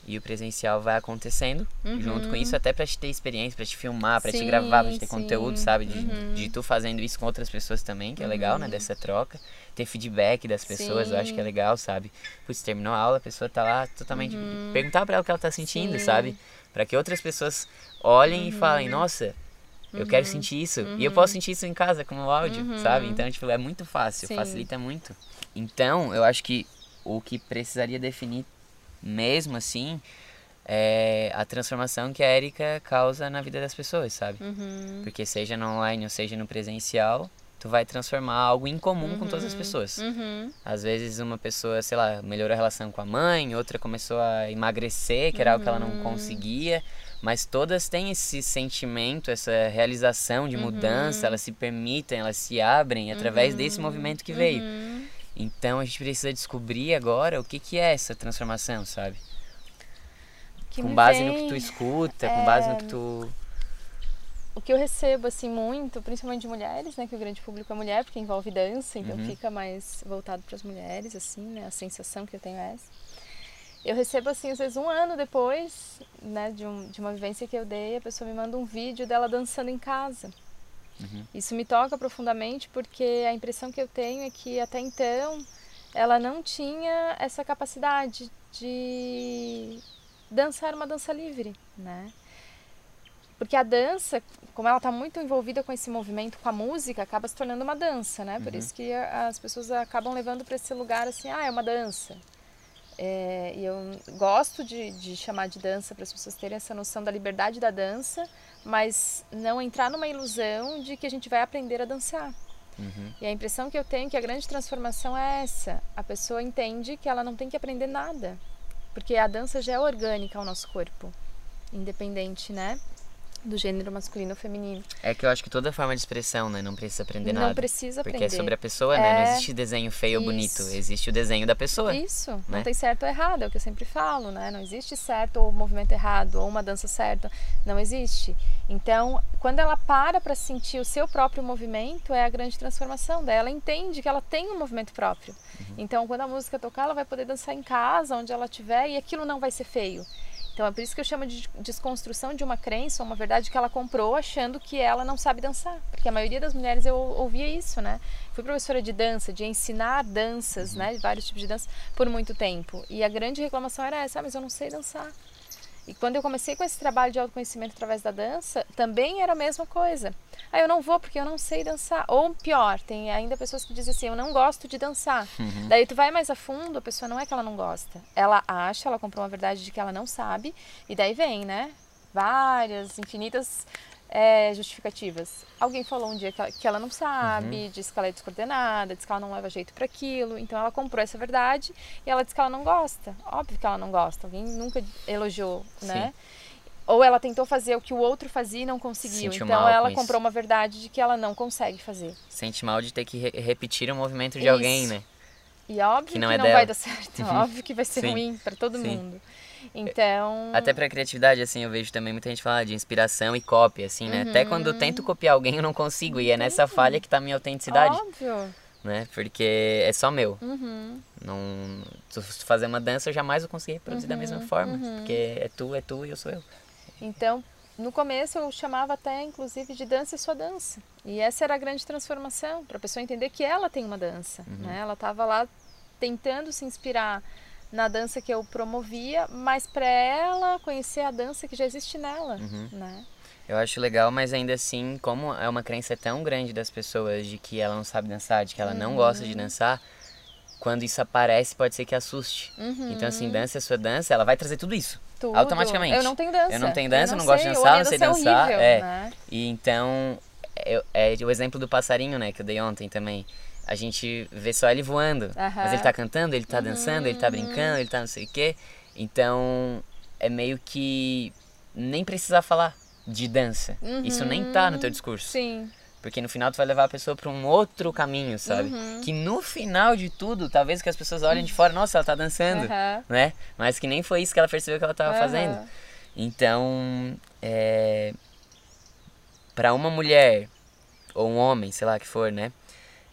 e o presencial vai acontecendo junto com isso, até pra te ter experiência, pra te filmar, pra te Sim, gravar, pra te ter sim. conteúdo, sabe? De, Uhum. de tu fazendo isso com outras pessoas também, que é legal, né? Dessa troca. Ter feedback das pessoas, eu acho que é Sim. legal, sabe? Putz, terminou a aula, a pessoa tá lá totalmente. Perguntar pra ela o que ela tá sentindo, Uhum. Sim. sabe? Pra que outras pessoas olhem e falem, nossa, eu Uhum. quero sentir isso. E eu posso sentir isso em casa como áudio, sabe? Então, tipo, é muito fácil, Sim. facilita muito. Então, eu acho que o que precisaria definir mesmo assim é a transformação que a Erika causa na vida das pessoas, sabe? Uhum. Porque seja no online ou seja no presencial, tu vai transformar algo em comum com todas as pessoas. Uhum. Às vezes uma pessoa, sei lá, melhorou a relação com a mãe, outra começou a emagrecer, que era algo que ela não conseguia, mas todas têm esse sentimento, essa realização de mudança, elas se permitem, elas se abrem através desse movimento que veio. Então a gente precisa descobrir agora o que, que é essa transformação, sabe? que com base vem, no que tu escuta, com base no que é, tu. o que eu recebo assim muito, principalmente de mulheres, né, que o grande público é mulher, porque envolve dança, então Uhum. fica mais voltado para as mulheres assim, né, a sensação que eu tenho é essa. Eu recebo assim, às vezes um ano depois, né, de, um, de uma vivência que eu dei, a pessoa me manda um vídeo dela dançando em casa. Uhum. Isso me toca profundamente porque a impressão que eu tenho é que até então ela não tinha essa capacidade de dançar uma dança livre, né? Porque a dança, como ela está muito envolvida com esse movimento, com a música, acaba se tornando uma dança, né? Por Uhum. isso que as pessoas acabam levando para esse lugar assim, ah, é uma dança. É, e eu gosto de, de chamar de dança para as pessoas terem essa noção da liberdade da dança, mas não entrar numa ilusão de que a gente vai aprender a dançar. Uhum. E a impressão que eu tenho é que a grande transformação é essa. A pessoa entende que ela não tem que aprender nada, porque a dança já é orgânica ao nosso corpo, independente, né, do gênero masculino ou feminino. É que eu acho que toda forma de expressão, né, não precisa aprender não nada. precisa Porque aprender. é sobre a pessoa, né? Não É. existe desenho feio ou bonito. Existe o desenho da pessoa. Isso, né? não tem certo ou errado, é o que eu sempre falo, né? Não existe certo ou movimento errado, ou uma dança certa, não existe. Então, quando ela para para sentir o seu próprio movimento, é a grande transformação dela. Ela entende que ela tem um movimento próprio. Então, quando a música tocar, ela vai poder dançar em casa, onde ela estiver, e aquilo não vai ser feio. Então, é por isso que eu chamo de desconstrução de uma crença, uma verdade que ela comprou achando que ela não sabe dançar. Porque a maioria das mulheres eu ouvia isso, né? Fui professora de dança, de ensinar danças, né? Vários tipos de dança, por muito tempo. E a grande reclamação era essa, ah, mas eu não sei dançar. E quando eu comecei com esse trabalho de autoconhecimento através da dança, também era a mesma coisa. Ah, eu não vou porque eu não sei dançar. Ou pior, tem ainda pessoas que dizem assim, eu não gosto de dançar. Uhum. Daí tu vai mais a fundo, a pessoa não é que ela não gosta. Ela acha, ela comprou uma verdade de que ela não sabe. E daí vem, né? Várias, infinitas é, justificativas. Alguém falou um dia que ela, que ela não sabe, diz que ela é descoordenada, diz que ela não leva jeito para aquilo. Então ela comprou essa verdade e ela diz que ela não gosta. Óbvio que ela não gosta. Alguém nunca elogiou, né? Ou ela tentou fazer o que o outro fazia e não conseguiu. Sentiu então ela com comprou isso. uma verdade de que ela não consegue fazer. Sente mal de ter que re- repetir o movimento de Isso. alguém, né? E óbvio Que que não não, é vai dela. dar certo, Uhum. óbvio que vai ser Sim. ruim para todo Sim. mundo. Então, Até pra criatividade, assim, eu vejo também muita gente falar de inspiração e cópia, assim, né? Até quando eu Uhum. tento copiar alguém, eu não consigo. E é nessa falha que tá a minha autenticidade, óbvio. né? Porque é só meu. Uhum. Não... Se fazer uma dança, eu jamais vou conseguir reproduzir da mesma forma. uhum. Porque é tu, é tu e eu sou eu. Então, no começo eu chamava até inclusive de dança e sua dança. E essa era a grande transformação, para a pessoa entender que ela tem uma dança, Uhum. né? Ela estava lá tentando se inspirar na dança que eu promovia, mas para ela conhecer a dança que já existe nela, Uhum. né? Eu acho legal, mas ainda assim, como é uma crença tão grande das pessoas de que ela não sabe dançar, de que ela não gosta Uhum. de dançar, quando isso aparece, pode ser que assuste. Uhum. Então, assim, dança é sua dança, ela vai trazer tudo isso. Tudo. Automaticamente. Eu não tenho dança. Eu não tenho dança, eu não gosto de sei, dançar, não sei dançar, É horrível, é. né? E então, é, é o exemplo do passarinho, né, que eu dei ontem também. A gente vê só ele voando, mas Aham. ele tá cantando, ele tá dançando, ele tá brincando, ele tá não sei o quê. Então, é meio que nem precisar falar de dança. Isso nem tá no teu discurso. Sim. Porque no final tu vai levar a pessoa para um outro caminho, sabe? Uhum. Que no final de tudo, talvez que as pessoas olhem de fora, nossa, ela tá dançando, né? Mas que nem foi isso que ela percebeu que ela tava fazendo. Então, é... para uma mulher ou um homem, sei lá que for, né?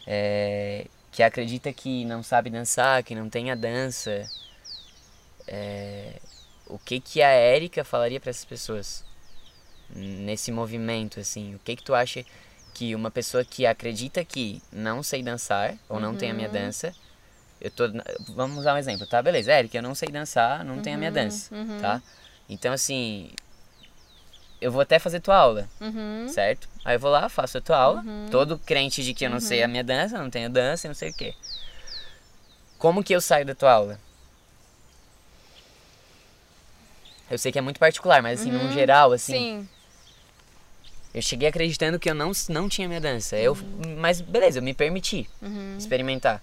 É... Que acredita que não sabe dançar, que não tem a dança, é... o que que a Érica falaria para essas pessoas nesse movimento, assim? O que que tu acha que uma pessoa que acredita que não sei dançar ou não tem a minha dança, eu tô, vamos usar um exemplo, tá? Beleza, Érica, eu não sei dançar, não tenho a minha dança, tá? Então assim, eu vou até fazer tua aula, Uhum. certo? Aí eu vou lá, faço a tua aula, todo crente de que eu não sei a minha dança, não tenho dança, não sei o quê. Como que eu saio da tua aula? Eu sei que é muito particular, mas assim, num geral, assim, Sim. eu cheguei acreditando que eu não, não tinha minha dança. Eu, mas beleza, eu me permiti Uhum. experimentar.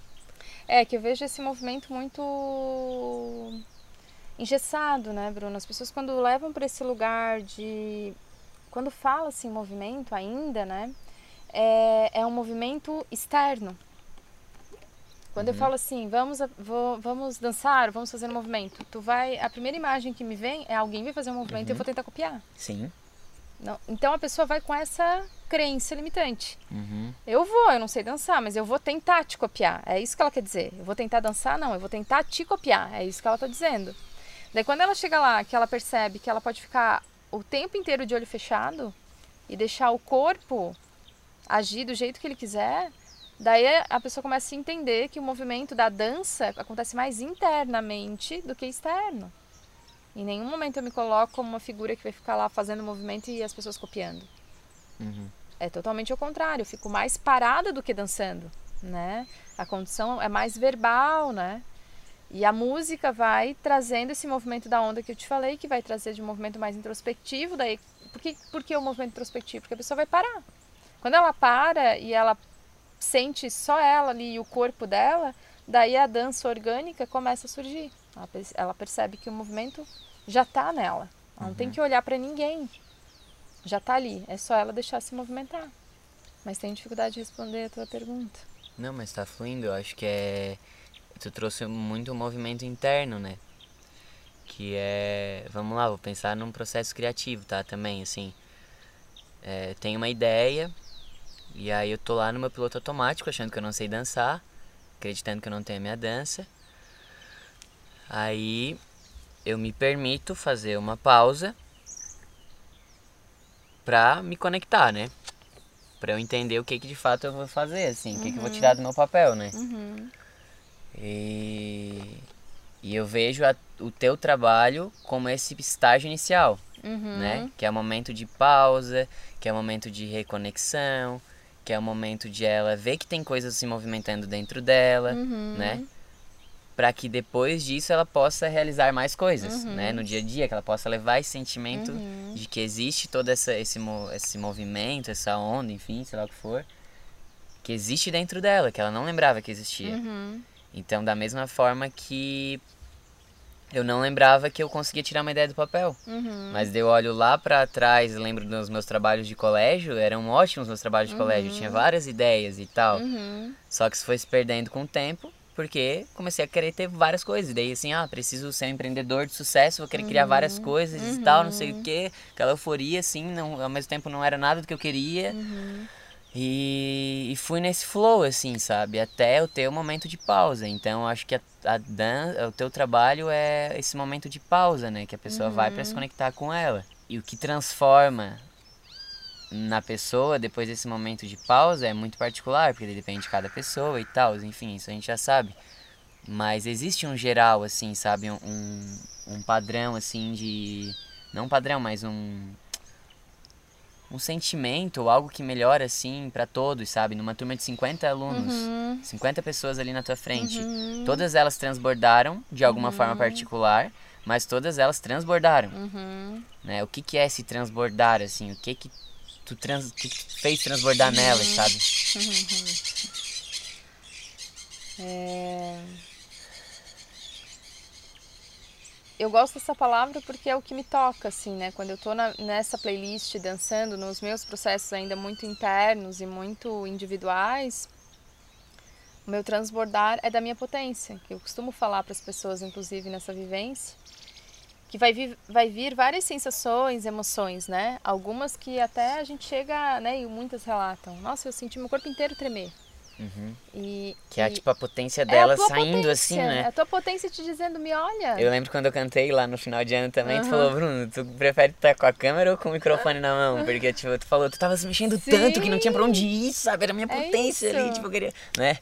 É que eu vejo esse movimento muito engessado, né, Bruno? As pessoas quando levam para esse lugar de quando fala-se em movimento ainda, né, é, é um movimento externo. Quando eu falo assim, vamos, vou- vamos dançar, vamos fazer um movimento, tu vai, a primeira imagem que me vem é alguém vai fazer um movimento e eu vou tentar copiar. Sim. Não, então a pessoa vai com essa crença limitante. Uhum. Eu vou, eu não sei dançar, mas eu vou tentar te copiar. É isso que ela quer dizer. Eu vou tentar dançar, não, eu vou tentar te copiar. É isso que ela está dizendo. Daí quando ela chega lá, que ela percebe que ela pode ficar o tempo inteiro de olho fechado e deixar o corpo agir do jeito que ele quiser, daí a pessoa começa a entender que o movimento da dança acontece mais internamente do que externo. Em nenhum momento eu me coloco como uma figura que vai ficar lá fazendo movimento e as pessoas copiando. Uhum. É totalmente o contrário, eu fico mais parada do que dançando, né? A condição é mais verbal, né? E a música vai trazendo esse movimento da onda que eu te falei, que vai trazer de um movimento mais introspectivo. Daí, por que, por que o movimento introspectivo? Porque a pessoa vai parar. Quando ela para e ela sente só ela ali e o corpo dela, daí a dança orgânica começa a surgir. Ela, perce- ela percebe que o movimento já está nela. Ela não tem que olhar para ninguém. Já está ali. É só ela deixar se movimentar. Mas tem dificuldade de responder a tua pergunta. Não, mas tá fluindo. Eu acho que é. Tu trouxe muito movimento interno, né? Que é. Vamos lá, vou pensar num processo criativo, tá? Também, assim. É, tenho uma ideia. E aí eu tô lá no meu piloto automático, achando que eu não sei dançar. Acreditando que eu não tenho a minha dança. Aí eu me permito fazer uma pausa pra me conectar, né? Pra eu entender o que, que de fato eu vou fazer, assim, o que, que eu vou tirar do meu papel, né? E, e eu vejo a- o teu trabalho como esse estágio inicial, né? Que é o momento de pausa, que é o momento de reconexão, que é o momento de ela ver que tem coisas se movimentando dentro dela, né? Para que depois disso ela possa realizar mais coisas, né? No dia a dia, que ela possa levar esse sentimento de que existe todo essa, esse, esse movimento, essa onda, enfim, sei lá o que for, que existe dentro dela, que ela não lembrava que existia. Uhum. Então, da mesma forma que eu não lembrava que eu conseguia tirar uma ideia do papel. Uhum. Mas eu olho lá pra trás, lembro dos meus trabalhos de colégio, eram ótimos meus trabalhos de colégio, eu tinha várias ideias e tal. Uhum. Só que isso foi se perdendo com o tempo, porque comecei a querer ter várias coisas. Daí assim, ah, preciso ser um empreendedor de sucesso, vou querer criar várias coisas e tal, não sei o quê. Aquela euforia, assim, não, ao mesmo tempo não era nada do que eu queria. E, e fui nesse flow, assim, sabe? Até eu ter o momento de pausa. Então, eu acho que a, a dan o teu trabalho é esse momento de pausa, né? Que a pessoa vai para se conectar com ela. E o que transforma na pessoa depois desse momento de pausa é muito particular, porque depende de cada pessoa e tal. Enfim, isso a gente já sabe. Mas existe um geral, assim, sabe? Um, um padrão, assim, de... Não um padrão, mas um um sentimento ou algo que melhora assim pra todos, sabe? Numa turma de 50 alunos, 50 pessoas ali na tua frente. Todas elas transbordaram de alguma forma particular, mas todas elas transbordaram. Né? O que que é esse transbordar assim? O que que tu trans, que que tu fez transbordar nelas, sabe? É... Eu gosto dessa palavra porque é o que me toca, assim, né? Quando eu tô na- nessa playlist dançando, nos meus processos ainda muito internos e muito individuais, o meu transbordar é da minha potência, que eu costumo falar para as pessoas, inclusive nessa vivência, que vai vai vir várias sensações, emoções, né? Algumas que até a gente chega, né? E muitas relatam, nossa, eu senti meu corpo inteiro tremer. Uhum. E, Que é e- tipo a potência é a dela saindo potência, assim, né? É a tua potência te dizendo, me olha. Eu lembro quando eu cantei lá no final de ano também, tu falou, Bruno, tu prefere estar com a câmera ou com o microfone na mão? Porque, tipo, tu falou, tu tava se mexendo tanto que não tinha pra onde ir, sabe? Era a minha É potência ali, tipo, eu queria, né?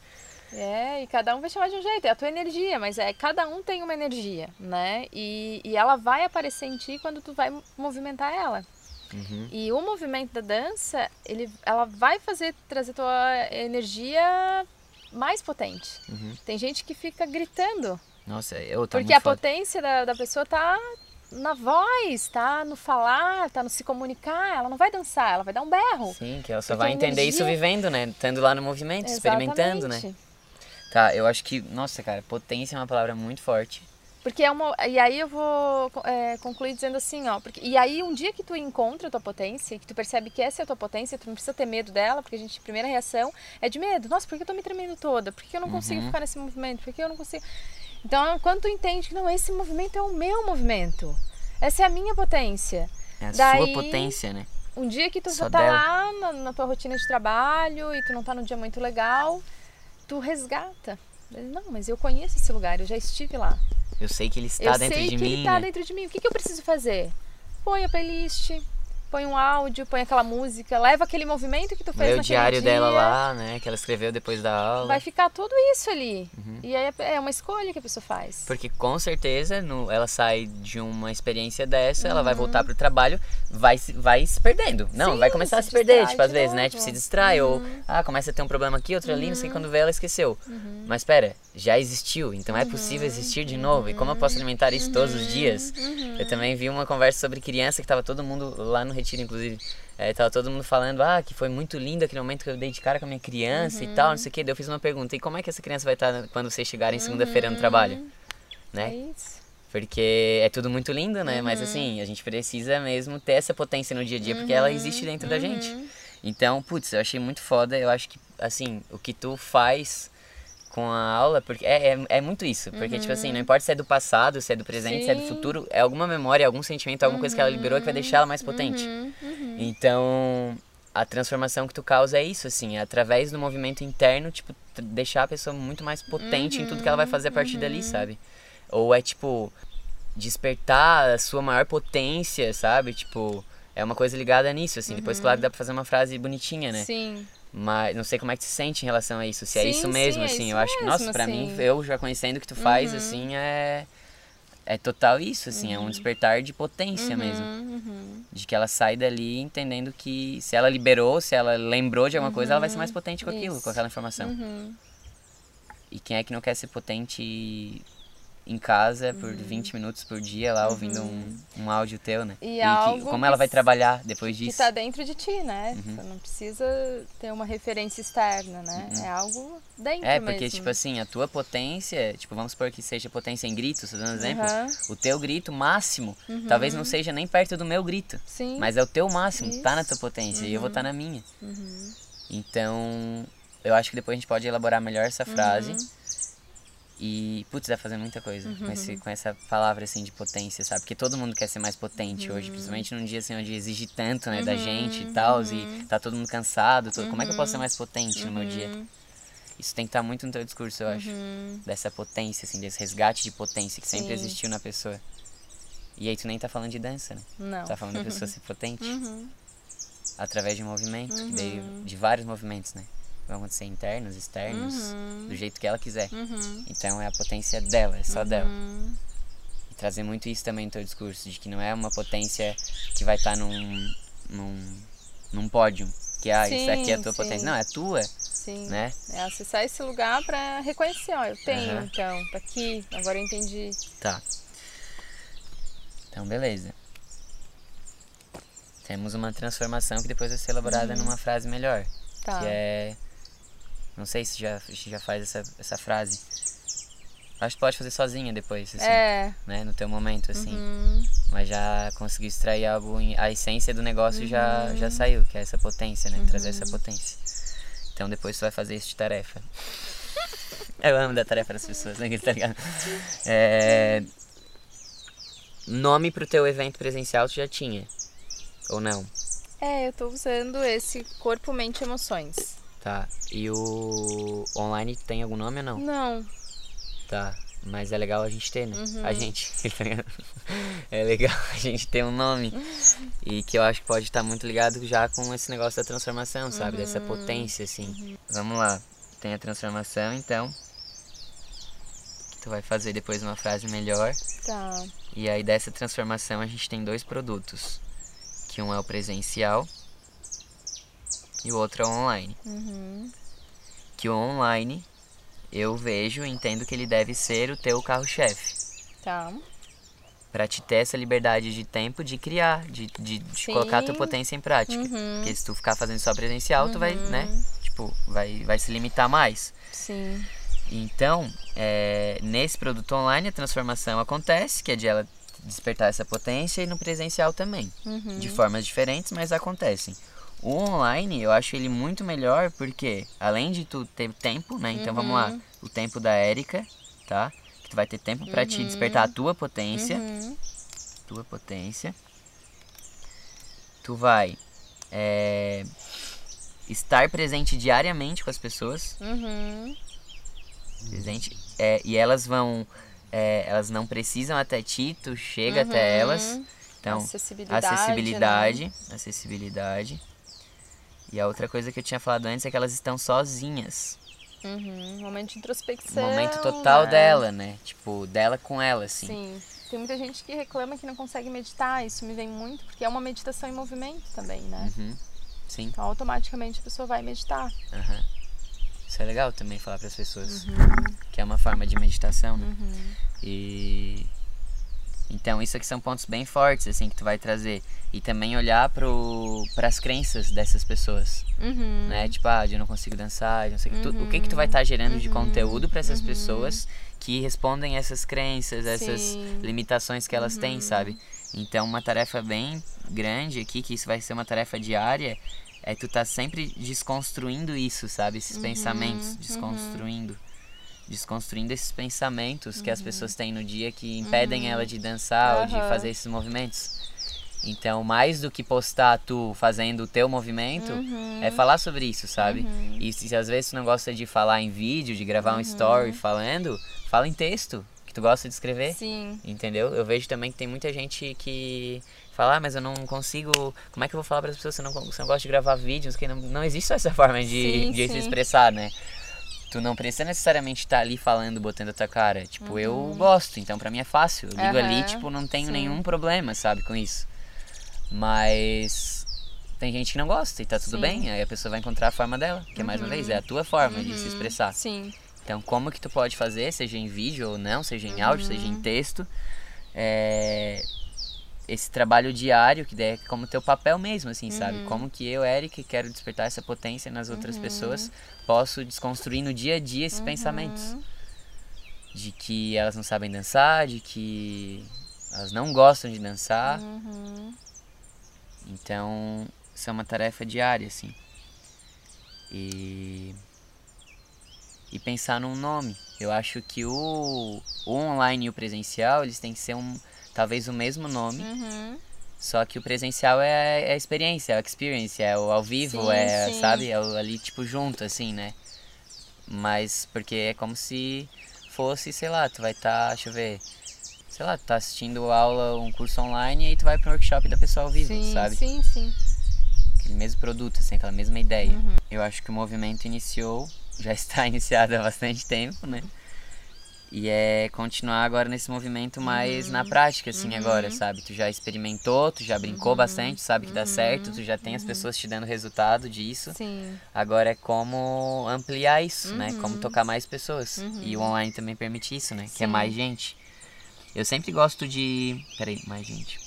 É, e cada um vai chamar de um jeito, é a tua energia, mas é cada um tem uma energia, né? E, e ela vai aparecer em ti quando tu vai movimentar ela. Uhum. E o movimento da dança, ele, ela vai fazer trazer tua energia mais potente. Uhum. Tem gente que fica gritando, Nossa, eu tô porque a foda. potência da, da pessoa tá na voz, tá no falar, tá no se comunicar. Ela não vai dançar, ela vai dar um berro. Sim, que ela só vai entender isso energia- vivendo, né? Estando lá no movimento, experimentando, né? Exatamente. Tá, eu acho que, nossa, cara, potência é uma palavra muito forte. Porque é uma. E aí eu vou é, concluir dizendo assim, ó. Porque, e aí um dia que tu encontra a tua potência, que tu percebe que essa é a tua potência, tu não precisa ter medo dela, porque a gente, a primeira reação é de medo. Nossa, por que eu tô me tremendo toda? Por que eu não consigo uhum. ficar nesse movimento? Por que eu não consigo. Então, quando tu entende que não, esse movimento é o meu movimento. Essa é a minha potência. É a Daí, sua potência, né? Um dia que tu Só tá dela. lá na, na, tua rotina de trabalho e tu não tá num dia muito legal, tu resgata. Não, mas eu conheço esse lugar, eu já estive lá. Eu sei que ele está eu dentro de mim. Eu sei que ele está né? dentro de mim. O que, que eu preciso fazer? Põe a playlist, põe um áudio, põe aquela música, leva aquele movimento que tu fez Lê o diário dia, dela lá, né? Que ela escreveu depois da aula. Vai ficar tudo isso ali. Uhum. E aí é, é uma escolha que a pessoa faz. Porque com certeza no, ela sai de uma experiência dessa, uhum. ela vai uhum. voltar pro trabalho, vai, vai se perdendo. Não, Sim, vai começar se a se perder, tipo, às vezes, né? Tipo, se distrai, uhum. ou ah, começa a ter um problema aqui, outro ali, não sei uhum. quando vê, ela esqueceu. Uhum. Mas espera, já existiu, então é possível existir de novo. E como eu posso alimentar isso todos os dias? Eu também vi uma conversa sobre criança que tava todo mundo lá no retiro, inclusive é, tava todo mundo falando, ah, que foi muito lindo aquele momento que eu dei de cara com a minha criança uhum. e tal, não sei o que. Daí eu fiz uma pergunta, e como é que essa criança vai estar quando vocês chegarem segunda-feira no uhum. trabalho? Né? É isso. Porque é tudo muito lindo, né? Uhum. Mas assim, a gente precisa mesmo ter essa potência no dia a dia, porque ela existe dentro da uhum. gente. Então, putz, eu achei muito foda. Eu acho que, assim, o que tu faz com a aula, porque é, é, é muito isso. Porque, uhum. tipo assim, não uhum. importa se é do passado, se é do presente, Sim. se é do futuro, é alguma memória, algum sentimento, alguma uhum. coisa que ela liberou que vai deixar ela mais potente. Uhum. uhum. Então, a transformação que tu causa é isso, assim, é através do movimento interno, tipo, deixar a pessoa muito mais potente em tudo que ela vai fazer a partir dali, sabe? Ou é, tipo, despertar a sua maior potência, sabe? Tipo, é uma coisa ligada nisso, assim. Depois, claro, dá pra fazer uma frase bonitinha, né? Sim. Mas não sei como é que se sente em relação a isso. Se é sim, é isso mesmo, sim, assim. É isso eu acho que, nossa, pra mim, eu já conhecendo o que tu faz, uhum. assim, é. É total isso, assim, uhum. é um uhum. despertar de potência uhum, mesmo. Uhum. De que ela sai dali entendendo que se ela liberou, se ela lembrou de alguma coisa, ela vai ser mais potente com aquilo, isso. com aquela informação. Uhum. E quem é que não quer ser potente em casa por uhum. 20 minutos por dia lá ouvindo uhum. um, um áudio teu, né? E, e que, como ela vai trabalhar depois disso? Que tá dentro de ti, né? Uhum. Você não precisa ter uma referência externa, né? Uhum. É algo dentro É, porque, mesmo. tipo assim, a tua potência, tipo, vamos supor que seja potência em gritos, tô dando exemplo. O teu grito máximo, uhum. talvez não seja nem perto do meu grito. Sim. Mas é o teu máximo, Isso. tá na tua potência. E eu vou estar tá na minha. Uhum. Então, eu acho que depois a gente pode elaborar melhor essa frase e, putz, vai fazer muita coisa uhum. com, esse, com essa palavra, assim, de potência, sabe? Porque todo mundo quer ser mais potente uhum. hoje, principalmente num dia, assim, onde exige tanto, né, da uhum. gente e tal, e uhum. tá todo mundo cansado. Todo... Como é que eu posso ser mais potente no meu dia? Uhum. Isso tem que estar tá muito no teu discurso, eu acho. Dessa potência, assim, desse resgate de potência que sempre Sim. existiu na pessoa. E aí tu nem tá falando de dança, né? Não. Tu tá falando da pessoa ser potente. Através de um movimento, veio de vários movimentos, né? Vão acontecer internos, externos, uhum. do jeito que ela quiser. Uhum. Então é a potência dela, é só uhum. dela. E trazer muito isso também no teu discurso, de que não é uma potência que vai estar tá num, num, num pódio, que ah, sim, isso aqui é a tua sim. potência. Não, é tua. Sim. Né? É acessar esse lugar para reconhecer, ó, eu tenho, então, tá aqui, agora eu entendi. Tá. Então, beleza. Temos uma transformação que depois vai ser elaborada uhum. numa frase melhor. Tá. Que é não sei se já, se já faz essa, essa frase. Acho que pode fazer sozinha depois, assim. É. Né? No teu momento, assim. Uhum. Mas já conseguiu extrair algo. A essência do negócio uhum. já, já saiu, que é essa potência, né? Uhum. Trazer essa potência. Então depois tu vai fazer isso de tarefa. Eu amo dar tarefa das pessoas, né? Tá ligado? É... Nome pro teu evento presencial tu já tinha? Ou não? É, eu tô usando esse Corpo, Mente Emoções. Tá. E o online tem algum nome ou não? Não. Tá. Mas é legal a gente ter, né? Uhum. A gente. é legal a gente ter um nome. E que eu acho que pode estar muito ligado já com esse negócio da transformação, sabe? Uhum. Dessa potência, assim. Uhum. Vamos lá. Tem a transformação, então. Que tu vai fazer depois uma frase melhor. Tá. E aí dessa transformação a gente tem dois produtos. Que um é o presencial e o outro é o online. Uhum. Que o online eu vejo e entendo que ele deve ser o teu carro-chefe. Tá. Pra te ter essa liberdade de tempo de criar, de, de, de colocar a tua potência em prática. Uhum. Porque se tu ficar fazendo só presencial, uhum. tu vai, uhum. né? Tipo, vai, vai se limitar mais. Sim. Então, é, nesse produto online, a transformação acontece, que é de ela despertar essa potência, e no presencial também. Uhum. De formas diferentes, mas acontecem. O online, eu acho ele muito melhor porque, além de tu ter tempo, né? Então vamos lá, Uhum. o tempo da Érica, tá? Que tu vai ter tempo pra te despertar a tua potência. Uhum. Tua potência. Tu vai é, estar presente diariamente com as pessoas. Uhum. Presente. é, e elas vão. é, elas não precisam até ti, tu chega até elas. Então, Acessibilidade. acessibilidade. né? Acessibilidade. E a outra coisa que eu tinha falado antes é que elas estão sozinhas. Uhum. Momento de introspecção. momento total né? dela, né? Tipo, dela com ela, assim. Sim. Tem muita gente que reclama que não consegue meditar. Isso me vem muito, porque é uma meditação em movimento também, né? Uhum. Sim. Então, automaticamente a pessoa vai meditar. aham. Isso é legal também falar para as pessoas. Uhum. Que é uma forma de meditação, né? E. Então, isso aqui são pontos bem fortes, assim, que tu vai trazer. E também olhar para as crenças dessas pessoas. Uhum. né? Tipo, ah, eu não consigo dançar, não sei o que. Tu- o que que tu vai estar gerando de conteúdo para essas pessoas que respondem essas crenças, essas Sim. limitações que elas têm, sabe? Então, uma tarefa bem grande aqui, que isso vai ser uma tarefa diária, é tu tá sempre desconstruindo isso, sabe? Esses pensamentos, desconstruindo. Desconstruindo esses pensamentos que as pessoas têm no dia que impedem ela de dançar ou de fazer esses movimentos. Então, mais do que postar tu fazendo o teu movimento, Uhum. é falar sobre isso, sabe? E se às vezes tu não gosta de falar em vídeo, de gravar Uhum. um story falando, fala em texto, que tu gosta de escrever. Sim. Entendeu? Eu vejo também que tem muita gente que fala, ah, mas eu não consigo. Como é que eu vou falar para as pessoas se eu não, se eu não gosto de gravar vídeos? Que não, não existe só essa forma de, Sim, de se sim. expressar, né? Tu não precisa necessariamente estar ali falando, botando a tua cara. Tipo, eu gosto, então pra mim é fácil. Eu ligo ali, Uhum. Aham, tipo, não tenho sim. nenhum problema, sabe, com isso. Mas tem gente que não gosta e tá tudo Sim. bem. Aí a pessoa vai encontrar a forma dela, que mais uma vez é a tua forma de se expressar. Sim. Então, como que tu pode fazer, seja em vídeo ou não, seja em áudio, seja em texto, é, esse trabalho diário, que é como teu papel mesmo, assim, sabe? Como que eu, Eric, quero despertar essa potência nas outras pessoas, posso desconstruir no dia a dia esses pensamentos. De que elas não sabem dançar, de que elas não gostam de dançar. Uhum. Então, isso é uma tarefa diária, assim. E. E pensar num nome. Eu acho que o, o online e o presencial, eles têm que ser um. Talvez o mesmo nome. Uhum. Só que o presencial é, é a experiência, é a experience, é o ao vivo, Sim, é, sim. sabe? É o ali, tipo, junto, assim, né? Mas porque é como se fosse, sei lá, tu vai estar, deixa eu ver, sei lá, tu tá assistindo aula, um curso online e aí tu vai pro workshop da pessoa ao vivo, Sim, sabe? sim, sim. Aquele mesmo produto, assim, aquela mesma ideia. Uhum. Eu acho que o movimento iniciou, já está iniciado há bastante tempo, né? E é continuar agora nesse movimento mais Uhum. na prática, assim, agora, sabe? Tu já experimentou, tu já brincou Uhum. bastante, sabe que dá certo, tu já tem as pessoas te dando resultado disso. Sim. Agora é como ampliar isso, né? Uhum. Como tocar mais pessoas. E o online também permite isso, né? Que é mais gente. Eu sempre gosto de. Peraí, mais gente.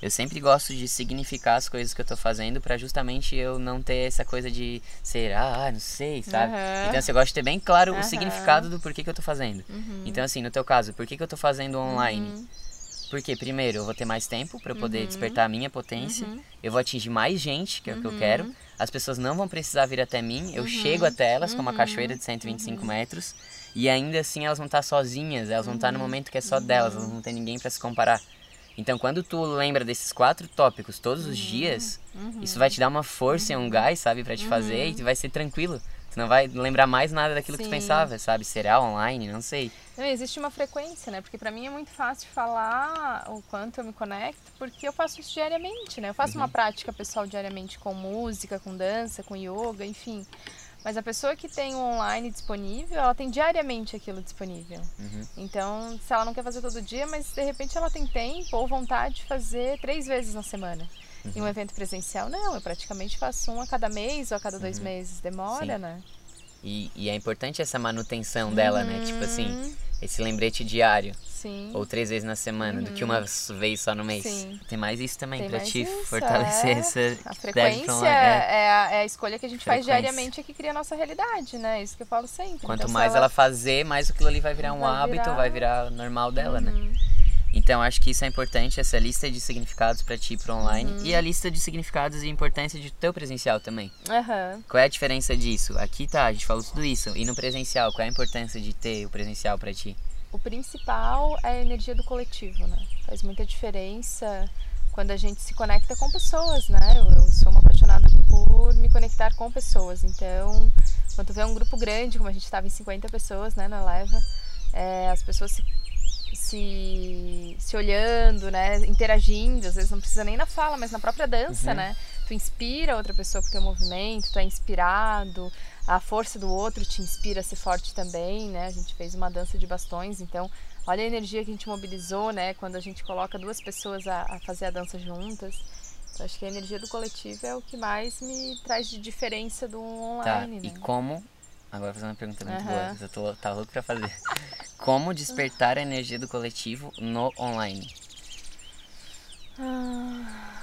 Eu sempre gosto de significar as coisas que eu tô fazendo pra justamente eu não ter essa coisa de ser, ah, não sei, sabe? Aham. Então você gosta de ter bem claro o Aham. significado do porquê que eu tô fazendo. Uhum. Então, assim, no teu caso, por que, que eu tô fazendo online? Porque, primeiro, eu vou ter mais tempo eu poder despertar a minha potência. Eu vou atingir mais gente, que é o que eu quero. As pessoas não vão precisar vir até mim. Eu chego até elas, como uma cachoeira de 125 metros. E ainda assim elas vão estar sozinhas. Elas vão estar no momento que é só delas. Elas não ter ninguém pra se comparar. Então, quando tu lembra desses quatro tópicos todos os dias, isso vai te dar uma força e um gás, sabe, pra te fazer. E tu vai ser tranquilo. Tu não vai lembrar mais nada daquilo que tu Sim. pensava, sabe? Será online? Não sei. Não, existe uma frequência, né? Porque pra mim é muito fácil falar o quanto eu me conecto, porque eu faço isso diariamente, né? Eu faço Uhum. uma prática pessoal diariamente com música, com dança, com yoga, enfim. Mas a pessoa que tem o online disponível, ela tem diariamente aquilo disponível. Uhum. Então, se ela não quer fazer todo dia, mas de repente ela tem tempo ou vontade de fazer três vezes na semana. Em um Uhum. evento presencial, não. Eu praticamente faço um a cada mês ou a cada dois meses. Demora, Sim. né? E, e é importante essa manutenção dela, né? Tipo assim, Uhum. esse lembrete diário. Sim. Ou três vezes na semana, do que uma vez só no mês. Sim. Tem mais isso também mais te isso, fortalecer é. essa A frequência online, é. é, a, é a escolha que a gente faz diariamente é que cria a nossa realidade, né? Isso que eu falo sempre. Quanto Então, mais ela... fazer, mais aquilo ali vai virar um Vai hábito, virar- vai virar normal dela, né? Uhum. Então acho que isso é importante, essa lista de significados pra ti pro online Uhum. e a lista de significados e importância de teu presencial também. Aham. Qual é a diferença disso? Aqui tá, a gente falou tudo isso. E no presencial, qual é a importância de ter o presencial pra ti? O principal é a energia do coletivo, né? Faz muita diferença quando a gente se conecta com pessoas, né? Eu, eu sou uma apaixonada por me conectar com pessoas. Então, quando vê um grupo grande, como a gente estava em 50 pessoas, né, na leva, é, as pessoas se, se, se olhando, né, interagindo, às vezes não precisa nem na fala, mas na própria dança, Uhum. né? Tu inspira outra pessoa com o teu movimento, tu é inspirado, a força do outro te inspira a ser forte também, né? A gente fez uma dança de bastões, então olha a energia que a gente mobilizou, né? Quando a gente coloca duas pessoas a, a fazer a dança juntas. Então, acho que a energia do coletivo é o que mais me traz de diferença do Tá, online, e né? como. Agora vou fazer uma pergunta muito Aham. boa, eu tô tá louco pra fazer. Como despertar a energia do coletivo no online? Ah,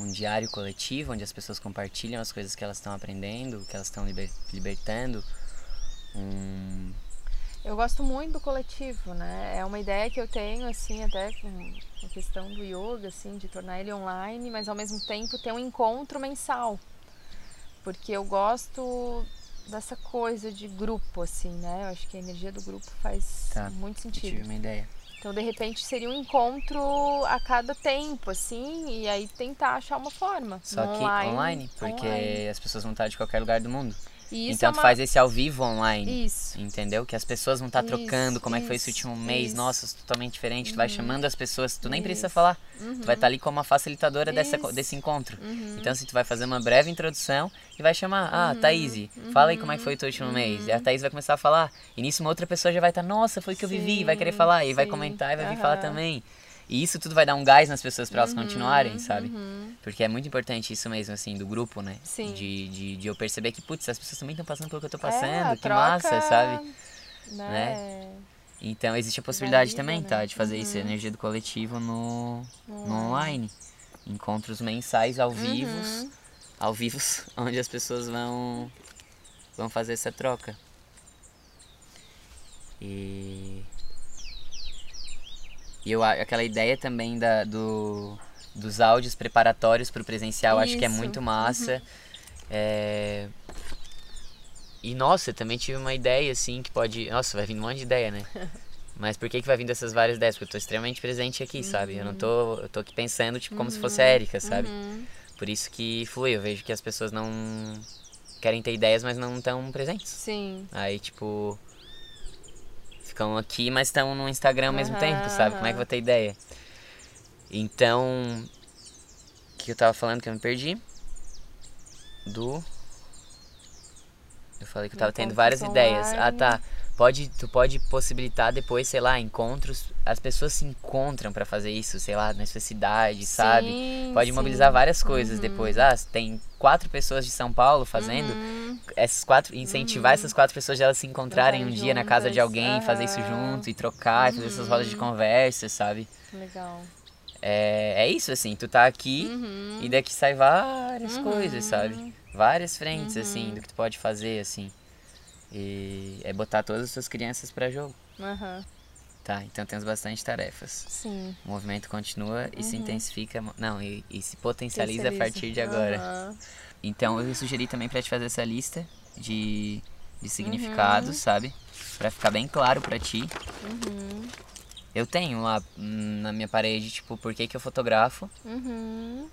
Um diário coletivo onde as pessoas compartilham as coisas que elas estão aprendendo, que elas estão liber- libertando. Um. eu gosto muito do coletivo, né? É uma ideia que eu tenho, assim, até com a questão do yoga, assim, de tornar ele online, mas ao mesmo tempo ter um encontro mensal. Porque eu gosto dessa coisa de grupo, assim, né? Eu acho que a energia do grupo faz Tá, muito Eu sentido. tive uma ideia. Então, de repente, seria um encontro a cada tempo, assim, e aí tentar achar uma forma. Só no que online, porque online. as pessoas vão estar de qualquer lugar do mundo. E isso então é tu uma... faz esse ao vivo online. Isso. Entendeu? Que as pessoas vão estar Isso, trocando como é que foi esse isso, último mês. isso. Nossa, totalmente diferente. Tu vai chamando as pessoas, tu nem precisa Isso. falar. Uhum. Tu vai estar ali como uma facilitadora dessa, Isso. desse encontro. Uhum. Então, se tu vai fazer uma breve introdução e vai chamar, ah, Thaís, fala aí como é que foi o teu último mês. E a Thaís vai começar a falar. E nisso uma outra pessoa já vai estar, nossa, foi o que eu vivi, vai querer falar. E vai sim, comentar e vai vir falar também. E isso tudo vai dar um gás nas pessoas para elas continuarem, sabe? uhum. Porque é muito importante isso mesmo, assim, do grupo, né? Sim. De, de, de eu perceber que, putz, as pessoas também estão passando pelo que eu tô É, passando, a que troca, massa, sabe? Né? Então existe a possibilidade vida, também, né? tá? De fazer isso, a energia do coletivo no, No online. Encontros mensais ao vivo, Uhum. ao vivos, onde as pessoas vão, vão fazer essa troca. E, e eu, aquela ideia também da, do, dos áudios preparatórios para o presencial, acho que é Isso. muito massa. É, E nossa, eu também tive uma ideia assim que pode. Nossa, vai vir um monte de ideia, né? Mas por que, que vai vindo essas várias ideias? Porque eu tô extremamente presente aqui, sabe? Eu não tô. Eu tô aqui pensando, tipo, como se fosse a Erika, sabe? Uhum. Por isso que flui, eu vejo que as pessoas não querem ter ideias, mas não estão presentes. Sim. Aí, tipo. Ficam aqui, mas estão no Instagram ao mesmo tempo, sabe? Como é que eu vou ter ideia? Então. O que eu tava falando que eu me perdi? Do. Eu falei que eu tava tendo várias ideias. Ah, tá. Pode, tu pode possibilitar depois, sei lá, encontros. As pessoas se encontram pra fazer isso, sei lá, na sua cidade, sabe? Sim, Pode sim. mobilizar várias coisas depois. Ah, tem quatro pessoas de São Paulo fazendo. Uhum. Essas quatro, incentivar essas quatro pessoas de elas se encontrarem um dia na casa de alguém, fazer isso junto e trocar, e fazer essas rodas de conversa, sabe? Legal. É, é isso, assim, tu tá aqui Uhum. e daqui sai várias coisas, sabe? Várias frentes, assim, do que tu pode fazer, assim. E é botar todas as suas crianças pra jogo. Aham. Tá, então temos bastante tarefas. Sim. O movimento continua e se intensifica. Não, e, e se potencializa a partir de agora. Aham. Então eu sugeri também pra te fazer essa lista de, de significados, sabe? Pra ficar bem claro pra ti. Eu tenho lá hum, na minha parede, tipo, por que, que eu fotografo, Uhum.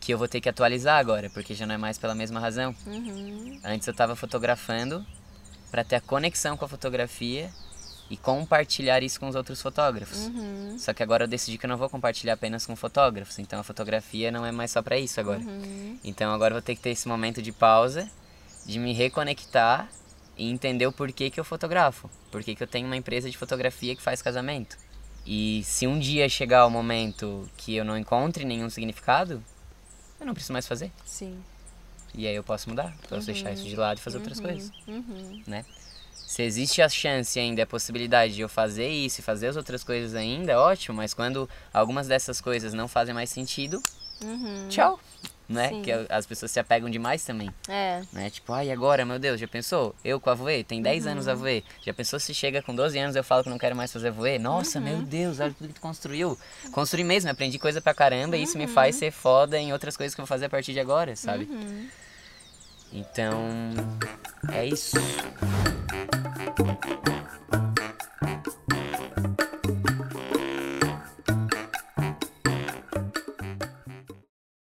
que eu vou ter que atualizar agora, porque já não é mais pela mesma razão. Uhum. Antes eu tava fotografando pra ter a conexão com a fotografia e compartilhar isso com os outros fotógrafos. Uhum. Só que agora eu decidi que eu não vou compartilhar apenas com fotógrafos, então a fotografia não é mais só pra isso agora. Uhum. Então agora eu vou ter que ter esse momento de pausa, de me reconectar e entender o porquê que eu fotografo. Porquê que eu tenho uma empresa de fotografia que faz casamento. E se um dia chegar o momento que eu não encontre nenhum significado, eu não preciso mais fazer. Sim. E aí eu posso mudar, posso deixar isso de lado e fazer outras Uhum. coisas, Uhum. né? se existe a chance ainda, a possibilidade de eu fazer isso e fazer as outras coisas ainda, é ótimo, mas quando algumas dessas coisas não fazem mais sentido, Uhum. tchau. Né? Sim. Que as pessoas se apegam demais também. É. Né? Tipo, ai, agora, meu Deus, já pensou? Eu com a voe, tem 10 Uhum. anos a voe. Já pensou se chega com 12 anos eu falo que não quero mais fazer voe? Nossa, Uhum. meu Deus, olha tudo que tu construiu. Construí mesmo, aprendi coisa pra caramba e isso me Uhum. faz ser foda em outras coisas que eu vou fazer a partir de agora, sabe? Então, é isso.